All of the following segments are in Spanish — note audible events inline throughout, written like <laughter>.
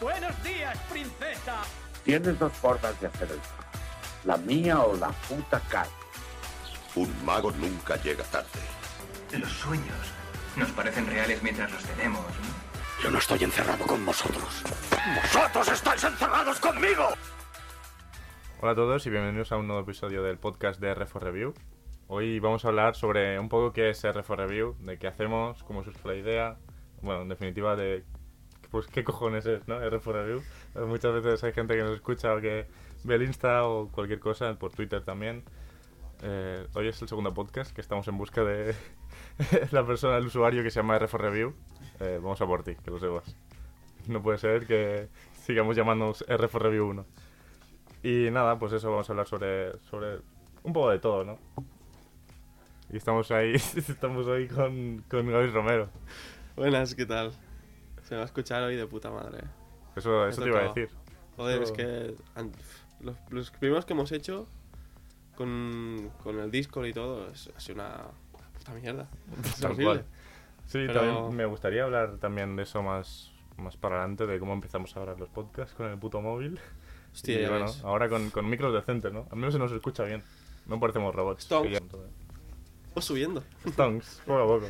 Buenos días, princesa. Tienes dos formas de hacer el trabajo. La mía o la puta calle. Un mago nunca llega tarde. Los sueños nos parecen reales mientras los tenemos, ¿no? Yo no estoy encerrado con vosotros. ¡Vosotros estáis encerrados conmigo! Hola a todos y bienvenidos a un nuevo episodio del podcast de R4 Review. Hoy vamos a hablar sobre un poco qué es R4 Review, de qué hacemos, cómo surge la idea, bueno, en definitiva de pues qué cojones es, ¿no? R4 Review. Muchas veces hay gente que nos escucha o que ve el Insta o cualquier cosa, por Twitter también. Eh, hoy es el segundo podcast que estamos en busca de <laughs> la persona, el usuario que se llama R4 Review. Eh, vamos a por ti, que lo sepas. No puede ser que sigamos llamándonos R4 Review 1. Y nada, pues eso, vamos a hablar sobre, sobre un poco de todo, ¿no? Y estamos ahí, <laughs> estamos hoy con, con Gaby Romero. Buenas, ¿qué tal? Se va a escuchar hoy de puta madre. Eso, eso te iba a decir. Joder, es que los, los primeros que hemos hecho con, con el Discord y todo es, ha sido una puta mierda. Es Tal horrible. cual. Sí, Pero- también me gustaría hablar también de eso más, más para adelante, de cómo empezamos a grabar los podcasts con el puto móvil. Hostia, y ya bueno, ves. ahora con, con micros decentes, ¿no? Al menos se nos escucha bien. No parecemos robots. Vamos subiendo. Stonks, poco a poco.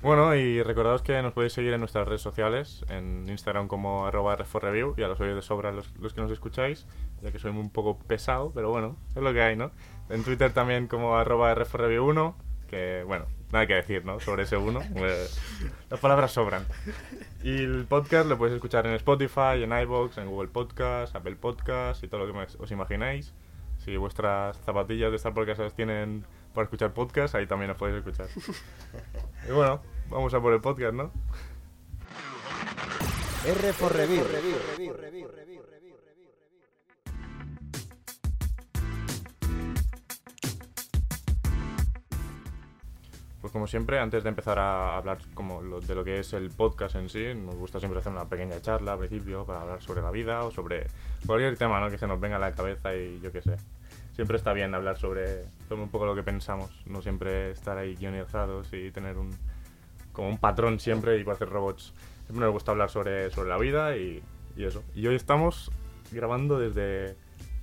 Bueno, y recordaos que nos podéis seguir en nuestras redes sociales, en Instagram como arroba R4Review, ya lo sois de sobra los, los que nos escucháis, ya que soy un poco pesado, pero bueno, es lo que hay, ¿no? En Twitter también como arroba R4Review1, que bueno, nada que decir, ¿no? Sobre ese 1, <laughs> las palabras sobran. Y el podcast lo podéis escuchar en Spotify, en iVoox, en Google Podcast, Apple Podcast y todo lo que os imagináis. Si vuestras zapatillas de Star Podcast las tienen para escuchar podcast, ahí también os podéis escuchar. <laughs> y bueno, vamos a por el podcast, ¿no? R for Review. Pues como siempre, antes de empezar a hablar como lo- de lo que es el podcast en sí, nos gusta siempre hacer una pequeña charla al principio para hablar sobre la vida o sobre cualquier tema ¿no? que se nos venga a la cabeza y yo qué sé. Siempre está bien hablar sobre, sobre un poco lo que pensamos, no siempre estar ahí guionizados y tener un como un patrón siempre y parecer robots. Siempre nos gusta hablar sobre, sobre la vida y, y eso. Y hoy estamos grabando desde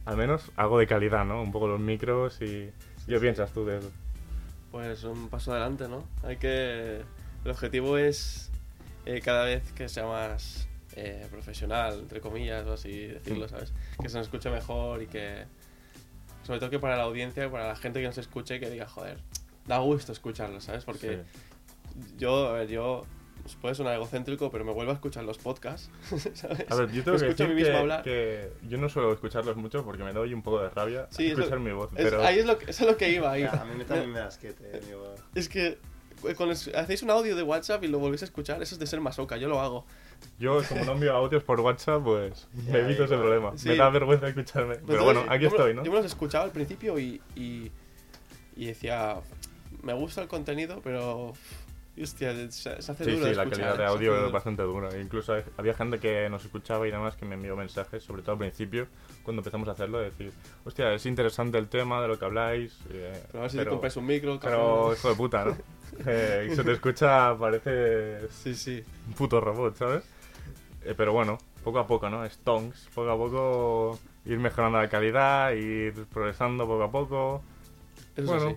al menos algo de calidad, ¿no? Un poco los micros y... ¿Qué piensas tú de eso? Pues un paso adelante, ¿no? Hay que... El objetivo es eh, cada vez que sea más eh, profesional, entre comillas, o así decirlo, Mm. ¿sabes? Que se nos escuche mejor y que... Sobre todo que para la audiencia, para la gente que nos escuche, que diga, joder, da gusto escucharlo, ¿sabes? Porque yo, a ver, yo... pues puede sonar egocéntrico, pero me vuelvo a escuchar los podcasts, <laughs> ¿sabes? A ver, yo tengo Me que escucho a decir mí mismo que, hablar. que yo no suelo escucharlos mucho porque me doy un poco de rabia Sí, escuchar mi voz, Es- pero Ahí es lo que, eso es lo que iba. ahí. Ya, a mí me- también me da asquete, <laughs> amigo. Es que eh, es- hacéis un audio de WhatsApp y lo volvéis a escuchar, eso es de ser masoca, yo lo hago. yo como no envío audios por WhatsApp, pues <laughs> me evito ese problema. Sí. Me da vergüenza escucharme. Pero Entonces, bueno, aquí yo estoy, ¿no? Yo me los escuchaba al principio y, y, y decía, me gusta el contenido, pero hostia, se, se hace Sí, duro sí, de la escuchar, calidad de audio es bastante dura. Incluso hay- había gente que nos escuchaba y demás que me envió mensajes, sobre todo al principio, cuando empezamos a hacerlo, de decir, hostia, es interesante el tema de lo que habláis. eh, Pero a ver si te compras un micro, pero, hijo de puta, ¿no? <laughs> Eh, se te escucha, parece Sí, sí. un puto robot, ¿sabes? Eh, pero bueno, poco a poco, ¿no? Stonks, poco a poco ir mejorando la calidad, ir progresando poco a poco. Eso bueno, sí.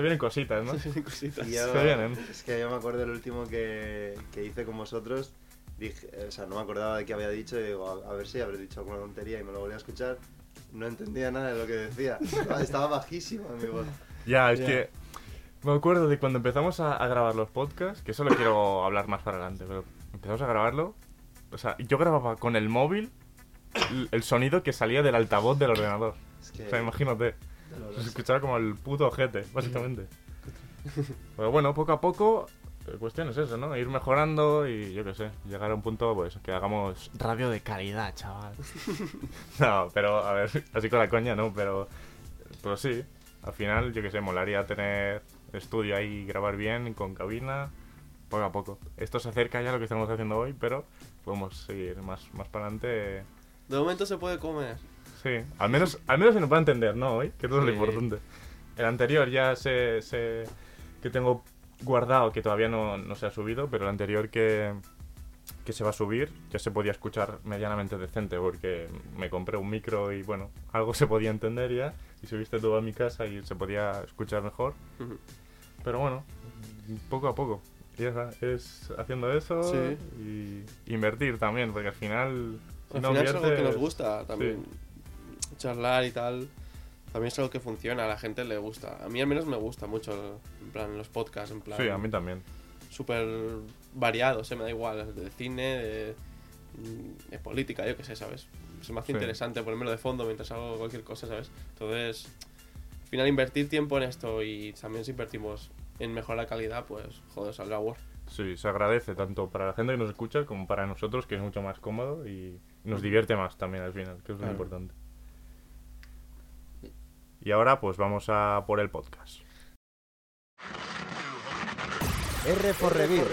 Se vienen cositas, ¿no? Se vienen cositas. Yo- Se vienen. Es que yo me acuerdo el último que, que hice con vosotros. Dije, o sea, no me acordaba de qué había dicho. Y digo, a, a ver si habré dicho alguna tontería y me lo volví a escuchar. No entendía nada de lo que decía. Estaba, estaba bajísimo mi voz. Ya, es Ya. que me acuerdo de cuando empezamos a, a grabar los podcasts, que eso lo quiero <coughs> hablar más para adelante, pero empezamos a grabarlo. O sea, yo grababa con el móvil el, el sonido que salía del altavoz del ordenador. Es que, O sea, imagínate. Se escuchaba como el puto ojete, básicamente. <laughs> Pero bueno, poco a poco, la cuestión es eso, ¿no? Ir mejorando y yo qué sé, llegar a un punto, pues, que hagamos radio de calidad, chaval. <laughs> no, pero, a ver, así con la coña, no, pero, pero sí, al final, yo qué sé, molaría tener estudio ahí y grabar bien, con cabina, poco a poco. Esto se acerca ya a lo que estamos haciendo hoy, pero podemos seguir más, más para adelante. De momento se puede comer. Sí, al menos, al menos se nos va a entender, ¿no? Hoy, que eso es lo Sí. importante. el anterior ya se, se- que tengo guardado, que todavía no, no se ha subido, pero el anterior que, que se va a subir ya se podía escuchar medianamente decente, porque me compré un micro y bueno, algo se podía entender ya, y subiste todo a mi casa y se podía escuchar mejor. Ujú. Pero bueno, poco a poco. Y está, es haciendo eso Sí. y invertir también, porque al final... si Al no final es algo que nos inviertes- gusta también. Charlar y tal. También es algo que funciona, a la gente le gusta. A mí al menos me gusta mucho, en plan, los podcasts, en plan... Sí, a mí también. Súper variados, ¿eh? me da igual. De cine, de, de política, yo qué sé, ¿sabes? Se me hace Sí. interesante ponérmelo de fondo mientras hago cualquier cosa, ¿sabes? Entonces, al final invertir tiempo en esto y también si invertimos en mejorar la calidad, pues, joder, saldrá Word. Sí, se agradece tanto para la gente que nos escucha como para nosotros, que es mucho más cómodo y nos divierte más también al final, que es lo Claro. importante. Y ahora pues vamos a por el podcast. R for Review.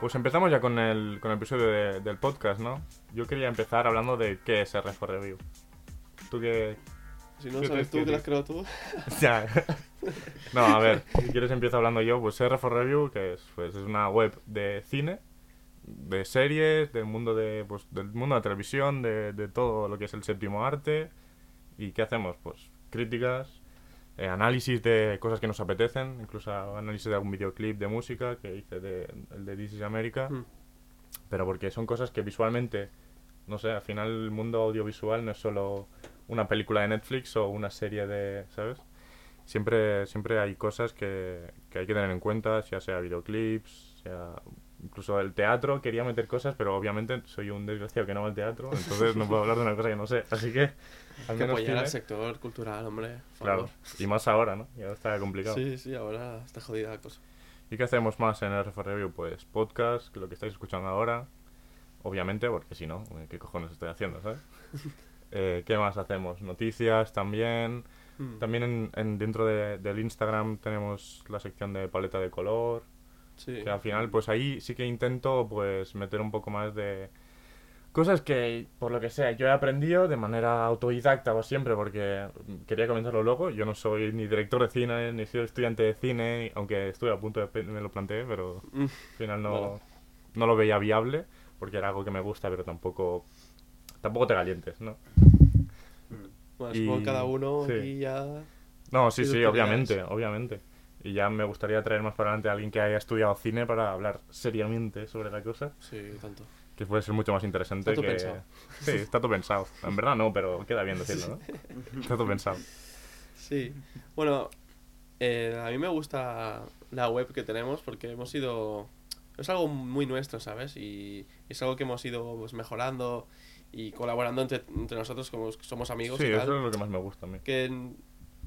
Pues empezamos ya con el, con el episodio de- del podcast, ¿no? Yo quería empezar hablando de qué es R4 Review. ¿Tú qué, Si no ¿Qué sabes tú que decía, las creo tú. <laughs> Ya. no, a ver, <laughs> si quieres empiezo hablando yo, pues R4 Review, que es, pues, es una web de cine, de series, del mundo de, pues, del mundo de la televisión, de, de todo lo que es el séptimo arte. ¿Y qué hacemos? Pues críticas, eh, análisis de cosas que nos apetecen, incluso análisis de algún videoclip de música que hice de, el de This is America. Mm. Pero porque son cosas que visualmente, no sé, al final el mundo audiovisual no es solo una película de Netflix o una serie de, ¿sabes? Siempre, siempre hay cosas que, que hay que tener en cuenta, ya sea videoclips, sea incluso el teatro, quería meter cosas, pero obviamente soy un desgraciado que no va al teatro, entonces no puedo hablar de una cosa que no sé. Así que, al que apoyar al sector cultural, hombre. por claro. favor. Y más ahora, ¿no? Ya está complicado. Sí, sí, ahora está jodida la cosa. ¿Y qué hacemos más en RF Review? Pues podcast, lo que estáis escuchando ahora, obviamente, porque si no, eh, ¿qué cojones estoy haciendo, sabes? <laughs> Eh, ¿Qué más hacemos? Noticias también. Mm. También en, en- dentro de- del Instagram tenemos la sección de paleta de color, Sí. que al final, pues ahí sí que intento pues meter un poco más de cosas que, por lo que sea, yo he aprendido de manera autodidacta o siempre, porque quería comentarlo luego. Yo no soy ni director de cine, ni soy estudiante de cine, aunque estuve a punto de me lo planteé, pero Mm. al final no, Vale. no lo veía viable, porque era algo que me gusta, pero tampoco tampoco te calientes, ¿no? Bueno, Y- supongo que cada uno sí. aquí ya. No, sí, Sí, obviamente, obviamente. Y ya me gustaría traer más para adelante a alguien que haya estudiado cine para hablar seriamente sobre la cosa, Sí, tanto. que puede ser mucho más interesante Está todo que... pensado. Sí, está todo pensado. En verdad no, pero queda bien decirlo, ¿no? Está todo pensado. Sí. Bueno, eh, a mí me gusta la web que tenemos porque hemos ido. Es algo muy nuestro, ¿sabes? Y es algo que hemos ido pues, mejorando y colaborando entre, entre nosotros como somos amigos Sí, y tal. eso es lo que más me gusta a mí. Que,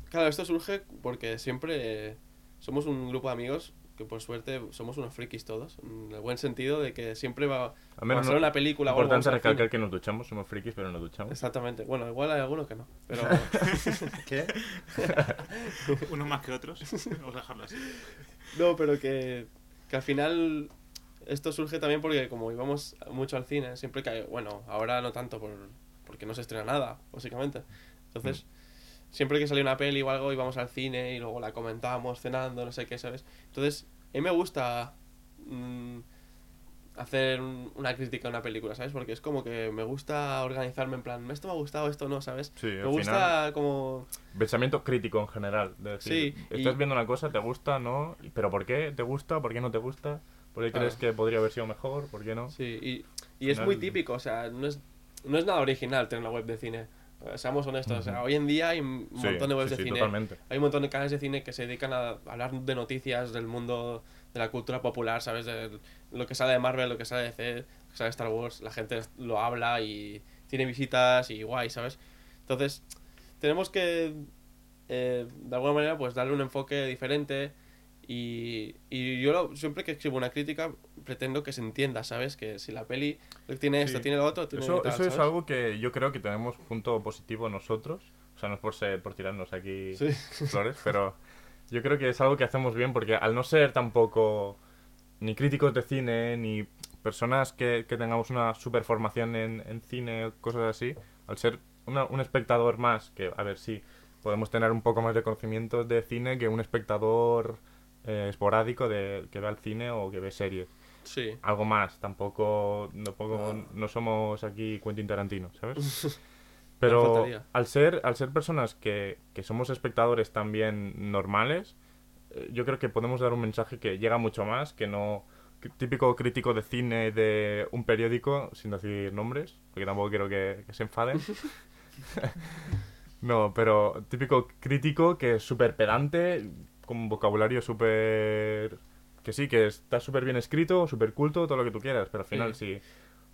claro, esto surge porque siempre somos un grupo de amigos que por suerte somos unos frikis todos, en el buen sentido de que siempre va a ser no- una película o algo, Importante recalcar que nos duchamos, somos frikis, pero nos duchamos. Exactamente. Bueno, igual hay algunos que no, pero <laughs> ¿Qué? <laughs> Unos más que otros. Vamos a dejarlo así. no, pero que, que al final esto surge también porque como íbamos mucho al cine, siempre que hay- bueno, ahora no tanto por porque no se estrena nada, básicamente. Entonces, siempre que salía una peli o algo íbamos al cine y luego la comentábamos cenando, no sé qué, ¿sabes? Entonces, a mí me gusta mm, hacer un- una crítica a una película, ¿sabes? Porque es como que me gusta organizarme en plan, esto me ha gustado, esto no, ¿sabes? Sí, me gusta final- como... Pensamiento crítico en general. De decir, Sí, estás y- viendo una cosa, te gusta, ¿no? ¿Pero por qué te gusta? ¿Por qué no te gusta? ¿Por qué Claro. crees que podría haber sido mejor? ¿Por qué no? Sí, y, y es Final- muy típico, o sea, no es, no es nada original tener una web de cine. Seamos honestos, o sea, hoy en día hay un Sí, montón de webs sí, de sí, cine. totalmente. Hay un montón de canales de cine que se dedican a hablar de noticias del mundo de la cultura popular, ¿sabes? De lo que sale de Marvel, lo que sale de DC, lo que sale de Star Wars, la gente lo habla y tiene visitas y guay, ¿sabes? Entonces, tenemos que, eh, de alguna manera, pues darle un enfoque diferente y, y yo lo- siempre que escribo una crítica pretendo que se entienda, ¿sabes? Que si la peli tiene esto, Sí. tiene lo otro, tiene Eso, tal, eso es algo que yo creo que tenemos punto positivo nosotros. O sea, no es por, ser, por tirarnos aquí Sí. flores, pero yo creo que es algo que hacemos bien porque al no ser tampoco ni críticos de cine, ni personas que, que tengamos una super formación en, en cine, cosas así, al ser una- un espectador más, que a ver si podemos tener un poco más de conocimiento de cine que un espectador eh, esporádico de que ve el cine o que ve series. Sí. Algo más, tampoco, tampoco no somos aquí Quentin Tarantino, ¿sabes? <laughs> Pero al ser, al ser personas que, que somos espectadores también normales, eh, yo creo que podemos dar un mensaje que llega mucho más, que no típico crítico de cine de un periódico, sin decir nombres, porque tampoco quiero que, que se enfaden. <laughs> <laughs> no, pero típico crítico que es súper pedante, con un vocabulario súper... Que sí, que está súper bien escrito, súper culto, todo lo que tú quieras, pero al final Sí.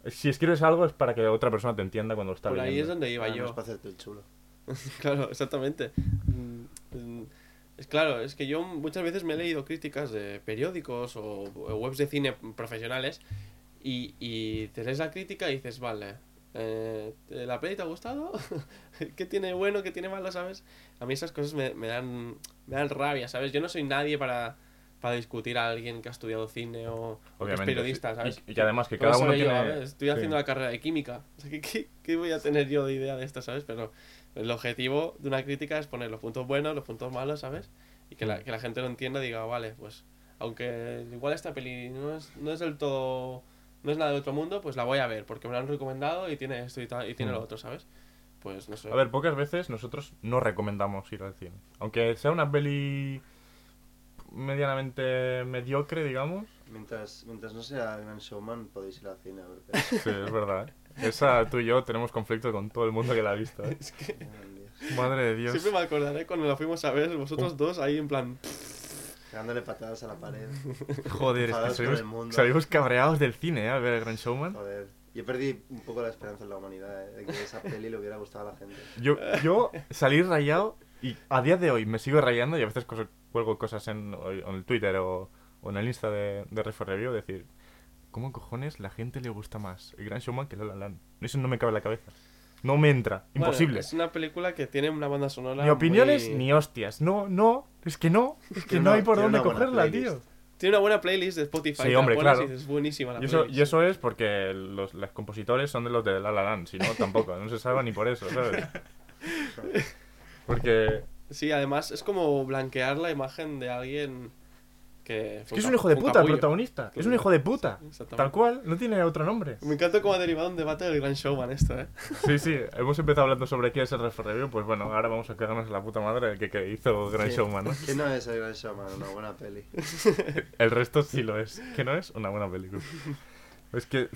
si, si escribes algo es para que otra persona te entienda cuando lo está Por ahí es leyendo. donde iba Ah, no yo. es para hacerte el chulo. <laughs> Claro, exactamente. Mm, Es claro, es que yo muchas veces me he leído críticas de periódicos o, o webs de cine profesionales y, y te lees la crítica y dices, vale, eh, ¿la peli te ha gustado? <laughs> ¿Qué tiene bueno, qué tiene malo, sabes? A mí esas cosas me, me dan, me dan rabia, ¿sabes? Yo no soy nadie para, para discutir a alguien que ha estudiado cine o, o que es Obviamente, periodista. ¿sabes? Y- y además que cada uno yo, tiene- ver, Estoy sí. haciendo la carrera de química. <laughs> O sea, ¿qué, qué, qué voy a tener yo de idea de esto, sabes? Pero el objetivo de una crítica es poner los puntos buenos, los puntos malos, ¿sabes? Y que la, que la gente lo entienda y diga, vale, pues aunque igual esta peli no es, no es del todo... No es nada de otro mundo, pues la voy a ver, porque me lo han recomendado y tiene esto y, tal, y tiene Mm. lo otro, ¿sabes? Pues no sé. A ver, pocas veces nosotros no recomendamos ir al cine. Aunque sea una peli medianamente mediocre, digamos. Mientras, mientras no sea Gran Showman, podéis ir al cine a ver <laughs> pelis. Sí, es verdad. ¿eh? Esa, tú y yo tenemos conflicto con todo el mundo que la ha visto. ¿eh? <laughs> es que Madre de Dios. siempre me acordaré cuando la fuimos a ver, vosotros dos ahí en plan... Dándole patadas a la pared. <laughs> Joder, es que salimos, cabreados del cine, ¿eh? Al ver el Gran Showman. Joder. Yo perdí un poco la esperanza en la humanidad, eh, de que esa peli le hubiera gustado a la gente. Yo, yo salí rayado y a día de hoy me sigo rayando y a veces cuelgo cosas en, el Twitter o, o en el Insta de, de Refor Review, decir, ¿cómo cojones la gente le gusta más el Gran Showman que La La Land? Eso no me cabe en la cabeza. No me entra. Bueno, Imposible. es una película que tiene una banda sonora Ni opiniones muy- ni hostias. No, no, es que no. Es que no hay por dónde cogerla, tío. Tiene una buena playlist de Spotify. Sí, hombre, claro. dices, buenísima la Y eso, y eso es porque los, los compositores son de los de La La Land, si no, tampoco. No se salva ni por eso, ¿sabes? <laughs> Porque Sí, además es como blanquear la imagen de alguien que... es que es un hijo de puta el protagonista. Es un hijo de puta. Tal cual, no tiene otro nombre. Me encanta cómo ha derivado un debate del Gran Showman esto, ¿eh? <laughs> Sí, sí, hemos empezado hablando sobre qué es el Refer Review, pues bueno, ahora vamos a cagarnos en la puta madre que, que hizo Gran Sí. Showman, ¿no? <laughs> Que no es el Gran Showman, una buena peli. <laughs> El resto sí lo es. Que no es una buena película. Es que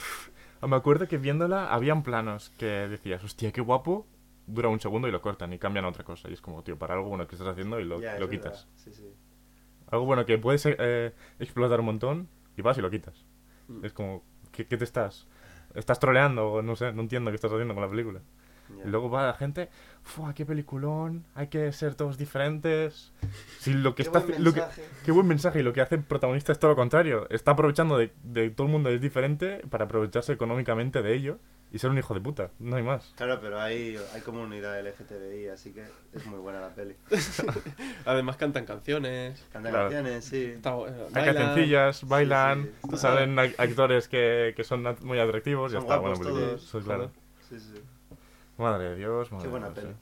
me acuerdo que viéndola habían planos que decías, hostia, qué guapo, dura un segundo y lo cortan y cambian a otra cosa. Y es como, tío, para algo bueno que estás haciendo y lo, es lo verdad. quitas. Sí, sí. Algo bueno que puedes eh, explotar un montón y vas y lo quitas. Mm. Es como, ¿qué, qué te estás? ¿Estás troleando? O no sé, no entiendo qué estás haciendo con la película. Y luego va la gente, ¡fua, qué peliculón! Hay que ser todos diferentes. Si lo que Qué está buen lo que- mensaje. qué buen mensaje. Y lo que hace el protagonista es todo lo contrario. Está aprovechando de, de todo el mundo es diferente para aprovecharse económicamente de ello y ser un hijo de puta. No hay más. Claro, pero hay, hay comunidad LGTBI, así que es muy buena la peli. <laughs> Además cantan canciones. Canta Claro. canciones, sí. está- eh, Hay bailan. cancioncillas, bailan, sí, sí. salen ac- actores que, que son muy atractivos y ya Son está. Buena película. todos, Eso, claro. Sí, sí. Madre de Dios, madre Qué buena Dios, peli. eh.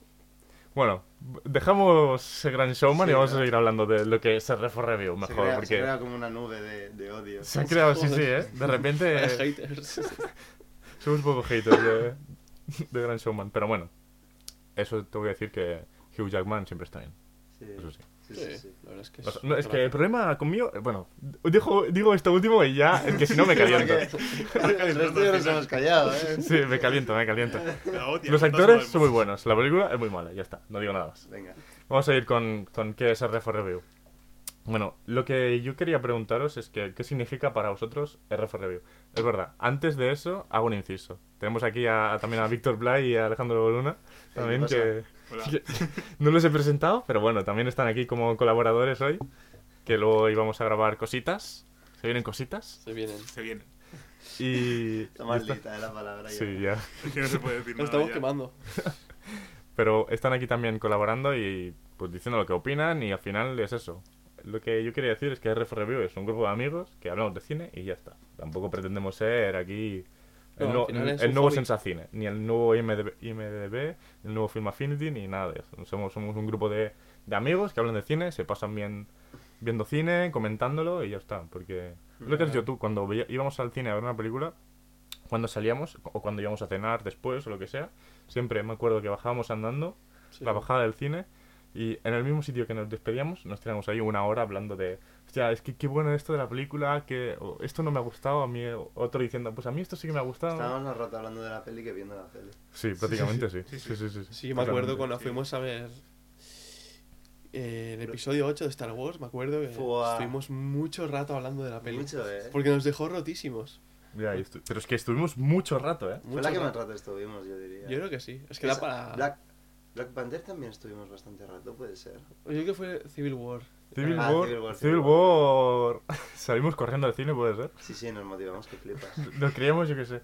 Bueno, dejamos ese gran showman Sí, y vamos a seguir hablando de lo que es el Refor Review, Se mejor, crea, se porque crea como una nube de, de odio. se han creado, sí, sí, ¿eh? De repente haters. <laughs> somos un poco haters de, de Gran Showman, pero bueno, eso te voy a decir que Hugh Jackman siempre está bien, Sí, eso sí. Sí, Sí, la verdad es que O sea, no, es que el problema conmigo, bueno, digo, digo esto último y ya, es que si no me <laughs> caliento. El resto ya nos hemos callado, ¿eh? Sí, me caliento, me caliento. Odia, Los actores son muy buenos, la película es muy mala, ya está, no digo nada más. Venga. Vamos a ir con, con qué es el RF Review. Bueno, lo que yo quería preguntaros es que, ¿qué significa para vosotros RF Review? Es verdad, antes de eso hago un inciso. Tenemos aquí a, también a Víctor Blay y a Alejandro Luna, también que, Hola. <laughs> no los he presentado, pero bueno, también están aquí como colaboradores hoy, que luego íbamos a grabar cositas. ¿Se vienen cositas? Se vienen. Se vienen. Y... Maldita está- eh, la palabra. ya. Sí, ya. Es que no se puede decir Nos nada estamos ya. quemando. <laughs> Pero están aquí también colaborando y pues diciendo lo que opinan y al final es eso. lo que yo quería decir es que RF Review es un grupo de amigos que hablamos de cine y ya está. Tampoco pretendemos ser aquí el, No, nuevo- el. Sensacine, ni el nuevo IMDb, IMDb, el nuevo Film Affinity, ni nada de eso. Somos, somos un grupo de, de amigos que hablan de cine, se pasan bien viendo cine, comentándolo y ya está. Porque lo que has dicho tú, cuando íbamos al cine a ver una película, cuando salíamos o cuando íbamos a cenar después o lo que sea, siempre me acuerdo que bajábamos andando Sí. la bajada del cine y en el mismo sitio que nos despedíamos nos tiramos ahí una hora hablando de hostia, es que qué bueno esto de la película, que o, esto no me ha gustado, a mí otro diciendo, pues a mí esto sí que me ha gustado. Estábamos más rato hablando de la peli que viendo la peli. Sí, prácticamente sí. Sí, sí, sí. sí, Sí, me acuerdo cuando fuimos a ver eh, el episodio 8 de Star Wars, me acuerdo que Fua. estuvimos mucho rato hablando de la peli. Mucho, ¿eh? Porque nos dejó rotísimos. Ya, pero es que estuvimos mucho rato, ¿eh? Fue Mucho la que más rato. rato estuvimos, yo diría. Yo creo que sí. Es que da para... Black, Black Panther también estuvimos bastante rato, puede ser. Yo creo que fue Civil War. Civil Ah, War, Civil War, Civil Civil War. <laughs> Salimos corriendo al cine, puede ser. Sí, sí, nos motivamos que flipas. Nos creíamos, yo qué sé,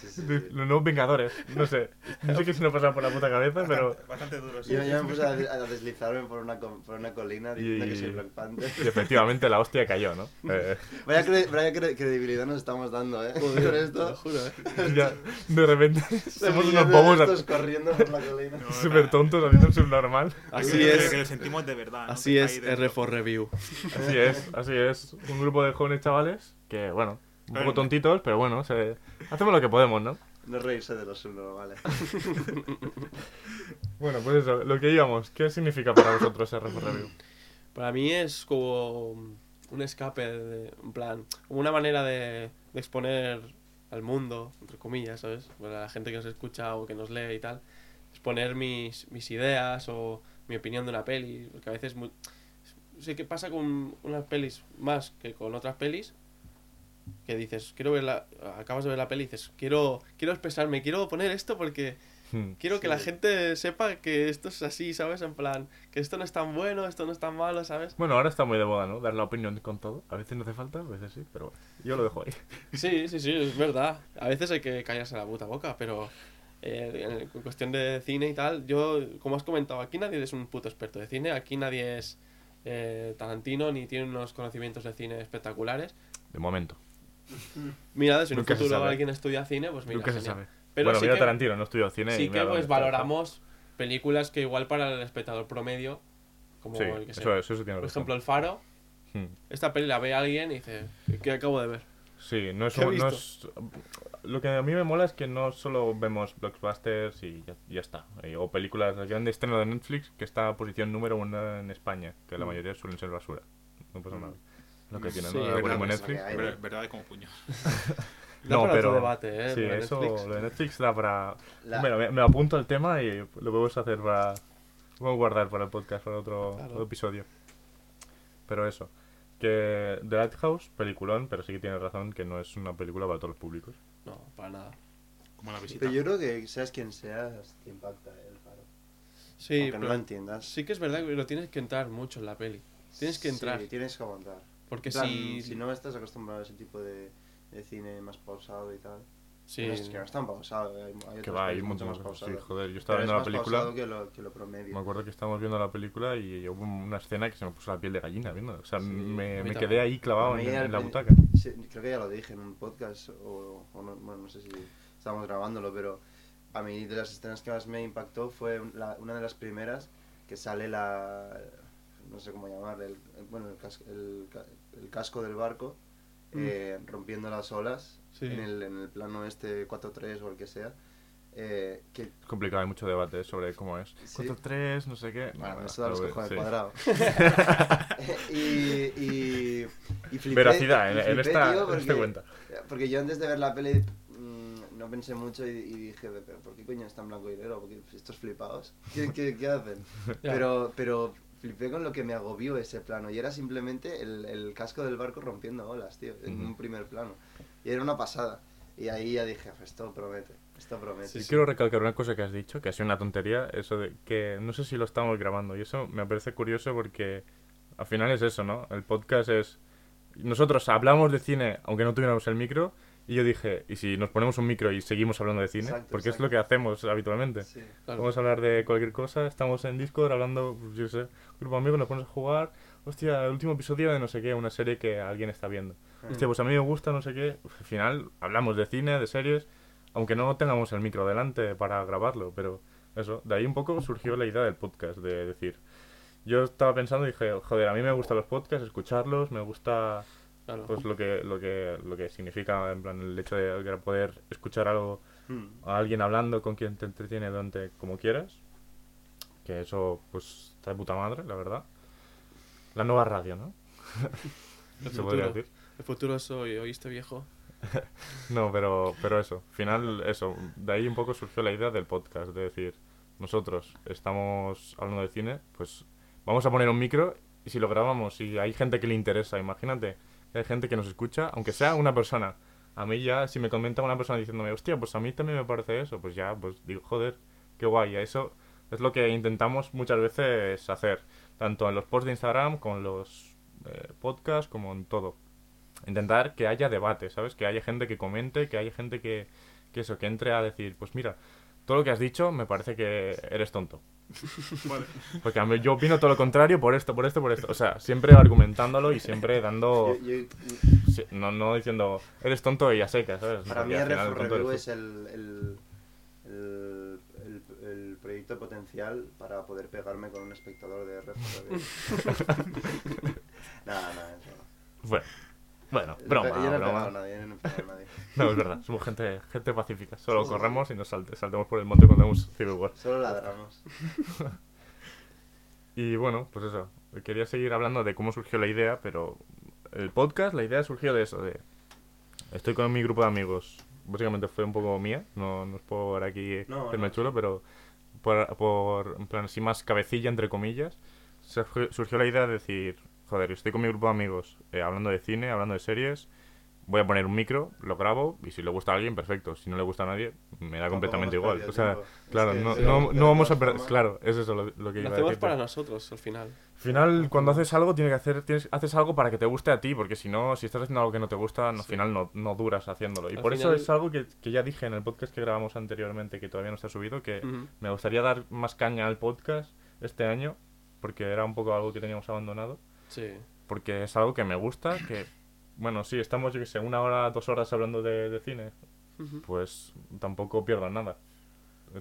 Sí, sí, los nuevos Vengadores. No sé. No sé qué se nos pasaba por la puta cabeza, pero. Bastante duro, sí. Yo, yo me puse a, a deslizarme por una, co- por una colina diciendo Y- que soy Black Panther. Y efectivamente la hostia cayó, ¿no? Eh, <laughs> Vaya, cre- vaya cre- credibilidad nos estamos dando, ¿eh? Con Te lo esto. juro, eh. ya, de repente <laughs> somos unos bobos estos corriendo por la colina. No, súper tontos haciendo un subnormal. Así es. Que lo sentimos de verdad. ¿no? Así es está ahí dentro. R4 Review. Así es, así es. Un grupo de jóvenes chavales que, bueno, un Pero- poco tontitos, pero bueno, se... hacemos lo que podemos, ¿no? No reírse de los subnormales. <laughs> Bueno, pues eso, lo que íbamos. ¿Qué significa para vosotros RF Review? Para mí es como un escape, de, en plan, como una manera de, de exponer al mundo, entre comillas, ¿sabes? Para la gente que nos escucha o que nos lee y tal, exponer mis, mis ideas o mi opinión de una peli, porque a veces mu- sé que pasa con unas pelis más que con otras pelis, que dices, quiero ver la, acabas de ver la peli y dices, quiero, quiero expresarme, quiero poner esto porque Hmm. Quiero que la gente sepa que esto es así, ¿sabes? En plan, que esto no es tan bueno, esto no es tan malo, ¿sabes? Bueno, ahora está muy de moda, ¿no? Dar la opinión con todo. A veces no hace falta, a veces sí, pero bueno, yo lo dejo ahí. <laughs> Sí, sí, sí, es verdad. A veces hay que callarse la puta boca, pero eh, en cuestión de cine y tal, yo, como has comentado, aquí nadie es un puto experto de cine, aquí nadie es eh, Tarantino ni tiene unos conocimientos de cine espectaculares. De momento. <laughs> Mira, si en un Nunca se futuro sabe. alguien estudia cine, pues mira, Nunca se genial. sabe. Pero bueno, sí mira que- Tarantino, no estudió cine. y Sí mira que dónde pues está. valoramos películas que igual para el espectador promedio, como Sí, el que sé, eso, eso sí tiene por razón. ejemplo El Faro, Hmm. esta peli la ve alguien y dice, ¿qué, qué acabo de ver? Sí, no es, ¿Qué ha un- no es- Lo que a mí me mola es que no solo vemos blockbusters y ya, ya está. eh, o películas de gran estreno de Netflix que está a posición número uno en España, que la mayoría suelen ser basura. No pasa nada. Lo que tiene, Sí, ¿no? Netflix. es lo que hay. Verdad, verdad, como puño. <laughs> No, para pero. debate, ¿eh? Sí, eso, Netflix. lo de Netflix da para. La- Bueno, me, me apunto al tema y lo podemos hacer para. Podemos guardar para el podcast, para otro, Claro. otro episodio. Pero eso. Que The Lighthouse, peliculón, pero sí que tienes razón que no es una película para todos los públicos. No, para nada. Como la visita. Pero yo creo que seas quien seas, te impacta eh, el faro. Sí, Aunque no pero lo entiendas. sí que es verdad que lo tienes que entrar mucho en la peli. Tienes que entrar. Sí, tienes que aguantar. Porque plan, si... si no estás acostumbrado a ese tipo de, de cine más pausado y tal. Sí, Bueno, es que no es tan pausado, hay, hay Que va, hay un mucho montón más cosas. Sí, joder, yo estaba Pero viendo la es más película. pausado que lo, que lo promedio. Me acuerdo que estábamos viendo la película y hubo una escena que se me puso la piel de gallina viendo. O sea, Sí, me, me quedé ahí clavado en, en la butaca. sí, creo que ya lo dije en un podcast o, o no, bueno, no sé si estábamos grabándolo, pero a mí de las escenas que más me impactó fue la- una de las primeras que sale la no sé cómo llamarle, el, el- bueno, el, cas- el ca- el casco del barco eh, rompiendo las olas Mm. Sí. en, el, en el plano este 4-3 o el que sea. eh, que Es complicado, hay mucho debate sobre cómo es. Sí. 4-3, no sé qué. Bueno, Nada, eso da los cojones sí. cuadrado. <laughs> <laughs> y, y, y flipé. Veracidad, en, y en flipé, esta, tío, en porque, este cuenta. porque yo antes de ver la peli mm, no pensé mucho y, y dije, pero ¿por qué coño está en blanco y negro? Porque estos flipados, ¿qué, qué, qué hacen? <laughs> Pero, pero flipé con lo que me agobió ese plano y era simplemente el, el casco del barco rompiendo olas, tío, en Ujú. un primer plano. Y era una pasada. Y ahí ya dije, "Pues esto promete, esto promete. Y quiero recalcar una cosa que has dicho, que ha sido una tontería, eso de que no sé si lo estamos grabando, y eso me parece curioso porque al final es eso, ¿no? El podcast es... Nosotros hablamos de cine aunque no tuviéramos el micro, y yo dije, ¿y si nos ponemos un micro y seguimos hablando de cine? Exacto, porque es lo que hacemos habitualmente. Sí. Claro. Vamos a hablar de cualquier cosa, estamos en Discord hablando, pues, yo sé, grupo de amigos, nos ponemos a jugar, hostia, el último episodio de no sé qué, una serie que alguien está viendo. Ah. Hostia, pues a mí me gusta no sé qué. Al final hablamos de cine, de series, aunque no tengamos el micro delante para grabarlo, pero eso, de ahí un poco surgió la idea del podcast, de decir, yo estaba pensando y dije, joder, a mí me gustan los podcasts, escucharlos, me gusta Claro. pues lo que lo que lo que significa en plan el hecho de poder escuchar algo Hmm. a alguien hablando con quien te entretiene durante como quieras que eso pues está de puta madre la verdad la nueva radio no <laughs> el, se podría futuro, decir el futuro soy, ¿oíste viejo? <laughs> no pero pero eso al final eso de ahí un poco surgió la idea del podcast de decir nosotros estamos hablando de cine pues vamos a poner un micro y si lo grabamos y hay gente que le interesa imagínate hay gente que nos escucha aunque sea una persona a mí ya si me comenta una persona diciéndome hostia pues a mí también me parece eso pues ya pues digo joder qué guay eso es lo que intentamos muchas veces hacer tanto en los posts de Instagram con los eh, podcasts como en todo intentar que haya debate, ¿sabes? Que haya gente que comente, que haya gente que, que eso, que entre a decir, pues mira, todo lo que has dicho me parece que eres tonto. <laughs> Vale. Porque a mí, yo opino todo lo contrario por esto, por esto, por esto. O sea, siempre argumentándolo y siempre <laughs> dando... Yo- yo- sí, no, no diciendo, eres tonto y a secas, ¿sabes? para Porque mí el Review es el, el, el, el- el proyecto potencial para poder pegarme con un espectador de RF Review. <laughs> nada, nada, eso no. Bueno, bueno, broma, yo no he broma. a nadie, yo no he pegado a nadie. <laughs> No, es verdad, somos gente, gente pacífica. Solo Sí, sí, corremos y nos salte- saltemos por el monte cuando hemos Civil War. Solo ladramos. <laughs> Y bueno, pues eso. Quería seguir hablando de cómo surgió la idea, pero el podcast, la idea surgió de eso, de... Estoy con mi grupo de amigos. Básicamente fue un poco mía, no, no es por aquí No, hacerme chulo, pero por, por, en plan, así más cabecilla, entre comillas, surgió la idea de decir, joder, estoy con mi grupo de amigos eh, hablando de cine, hablando de series, voy a poner un micro, lo grabo, y si le gusta a alguien, perfecto. Si no le gusta a nadie, me da completamente igual. perdido O sea, tiempo. Es claro, que no, sí, no, no vamos a perder... Claro, es eso lo, lo que Lo iba a hacemos decir. para nosotros, al final. Al final, cuando haces algo, tiene que hacer, tienes, haces algo para que te guste a ti, porque si no, si estás haciendo algo que no te gusta, al Sí. final no, no duras haciéndolo. Y Al por eso final- es algo que, que ya dije en el podcast que grabamos anteriormente, que todavía no está subido, que Ujú. me gustaría dar más caña al podcast este año, porque era un poco algo que teníamos abandonado, Sí. porque es algo que me gusta, que, bueno, sí, estamos, yo que sé, una hora, dos horas hablando de, de cine, pues tampoco pierdo nada.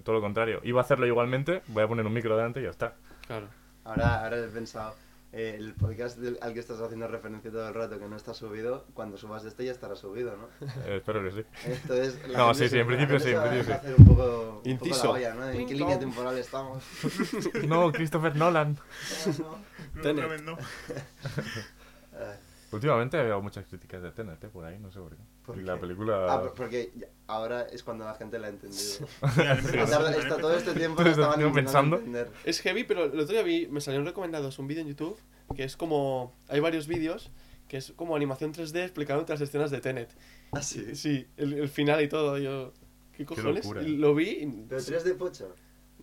Todo lo contrario. Iba a hacerlo igualmente, voy a poner un micro delante y ya está. Claro. Ahora, ahora he pensado, eh, el podcast del- al que estás haciendo referencia todo el rato que no está subido, cuando subas este ya estará subido, ¿no? <laughs> Eh, espero que sí. Entonces, la No, sí, sí, en principio sí, en principio hacer un poco, un poco Inciso. la olla, ¿no? ¿En qué línea temporal estamos? <laughs> No, Christopher Nolan. <laughs> No, Tenet. no, <laughs> Últimamente ha habido muchas críticas de Tenet, ¿eh? por ahí, no sé por qué. ¿Por y qué? la película... Ah, por- porque ahora es cuando la gente la ha entendido. <laughs> Está- todo este tiempo la este estaban pensando. entender. Es heavy, pero el otro día vi, me salieron recomendados un vídeo en YouTube que es como. Hay varios vídeos que es como animación 3D explicándote las escenas de Tenet. Ah, sí. Sí, el, el final y todo. Yo. ¿Qué cojones? locura. Lo vi. y- ¿Pero 3D pocho?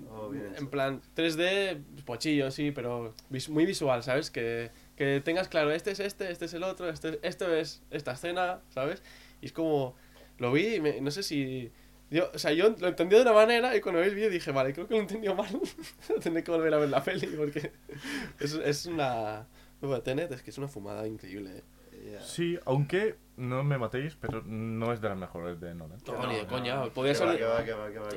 ¿O bien hecho? En plan, 3D, pochillo, sí, pero muy visual, ¿sabes? Que, que tengas claro, este es este, este es el otro, este, esto es esta escena, ¿sabes? Y es como, lo vi y me- no sé si... Yo, o sea, yo lo entendí de una manera y cuando vi el vídeo dije, vale, creo que lo he entendido mal. <laughs> Tendré que volver a ver la peli porque <laughs> es, es una... Bueno, Tenet es que es una fumada increíble. ¿eh? Ya. Sí, aunque no me matéis, pero no es de las mejores de Nolan. No, ni de no, coña. Podría ser...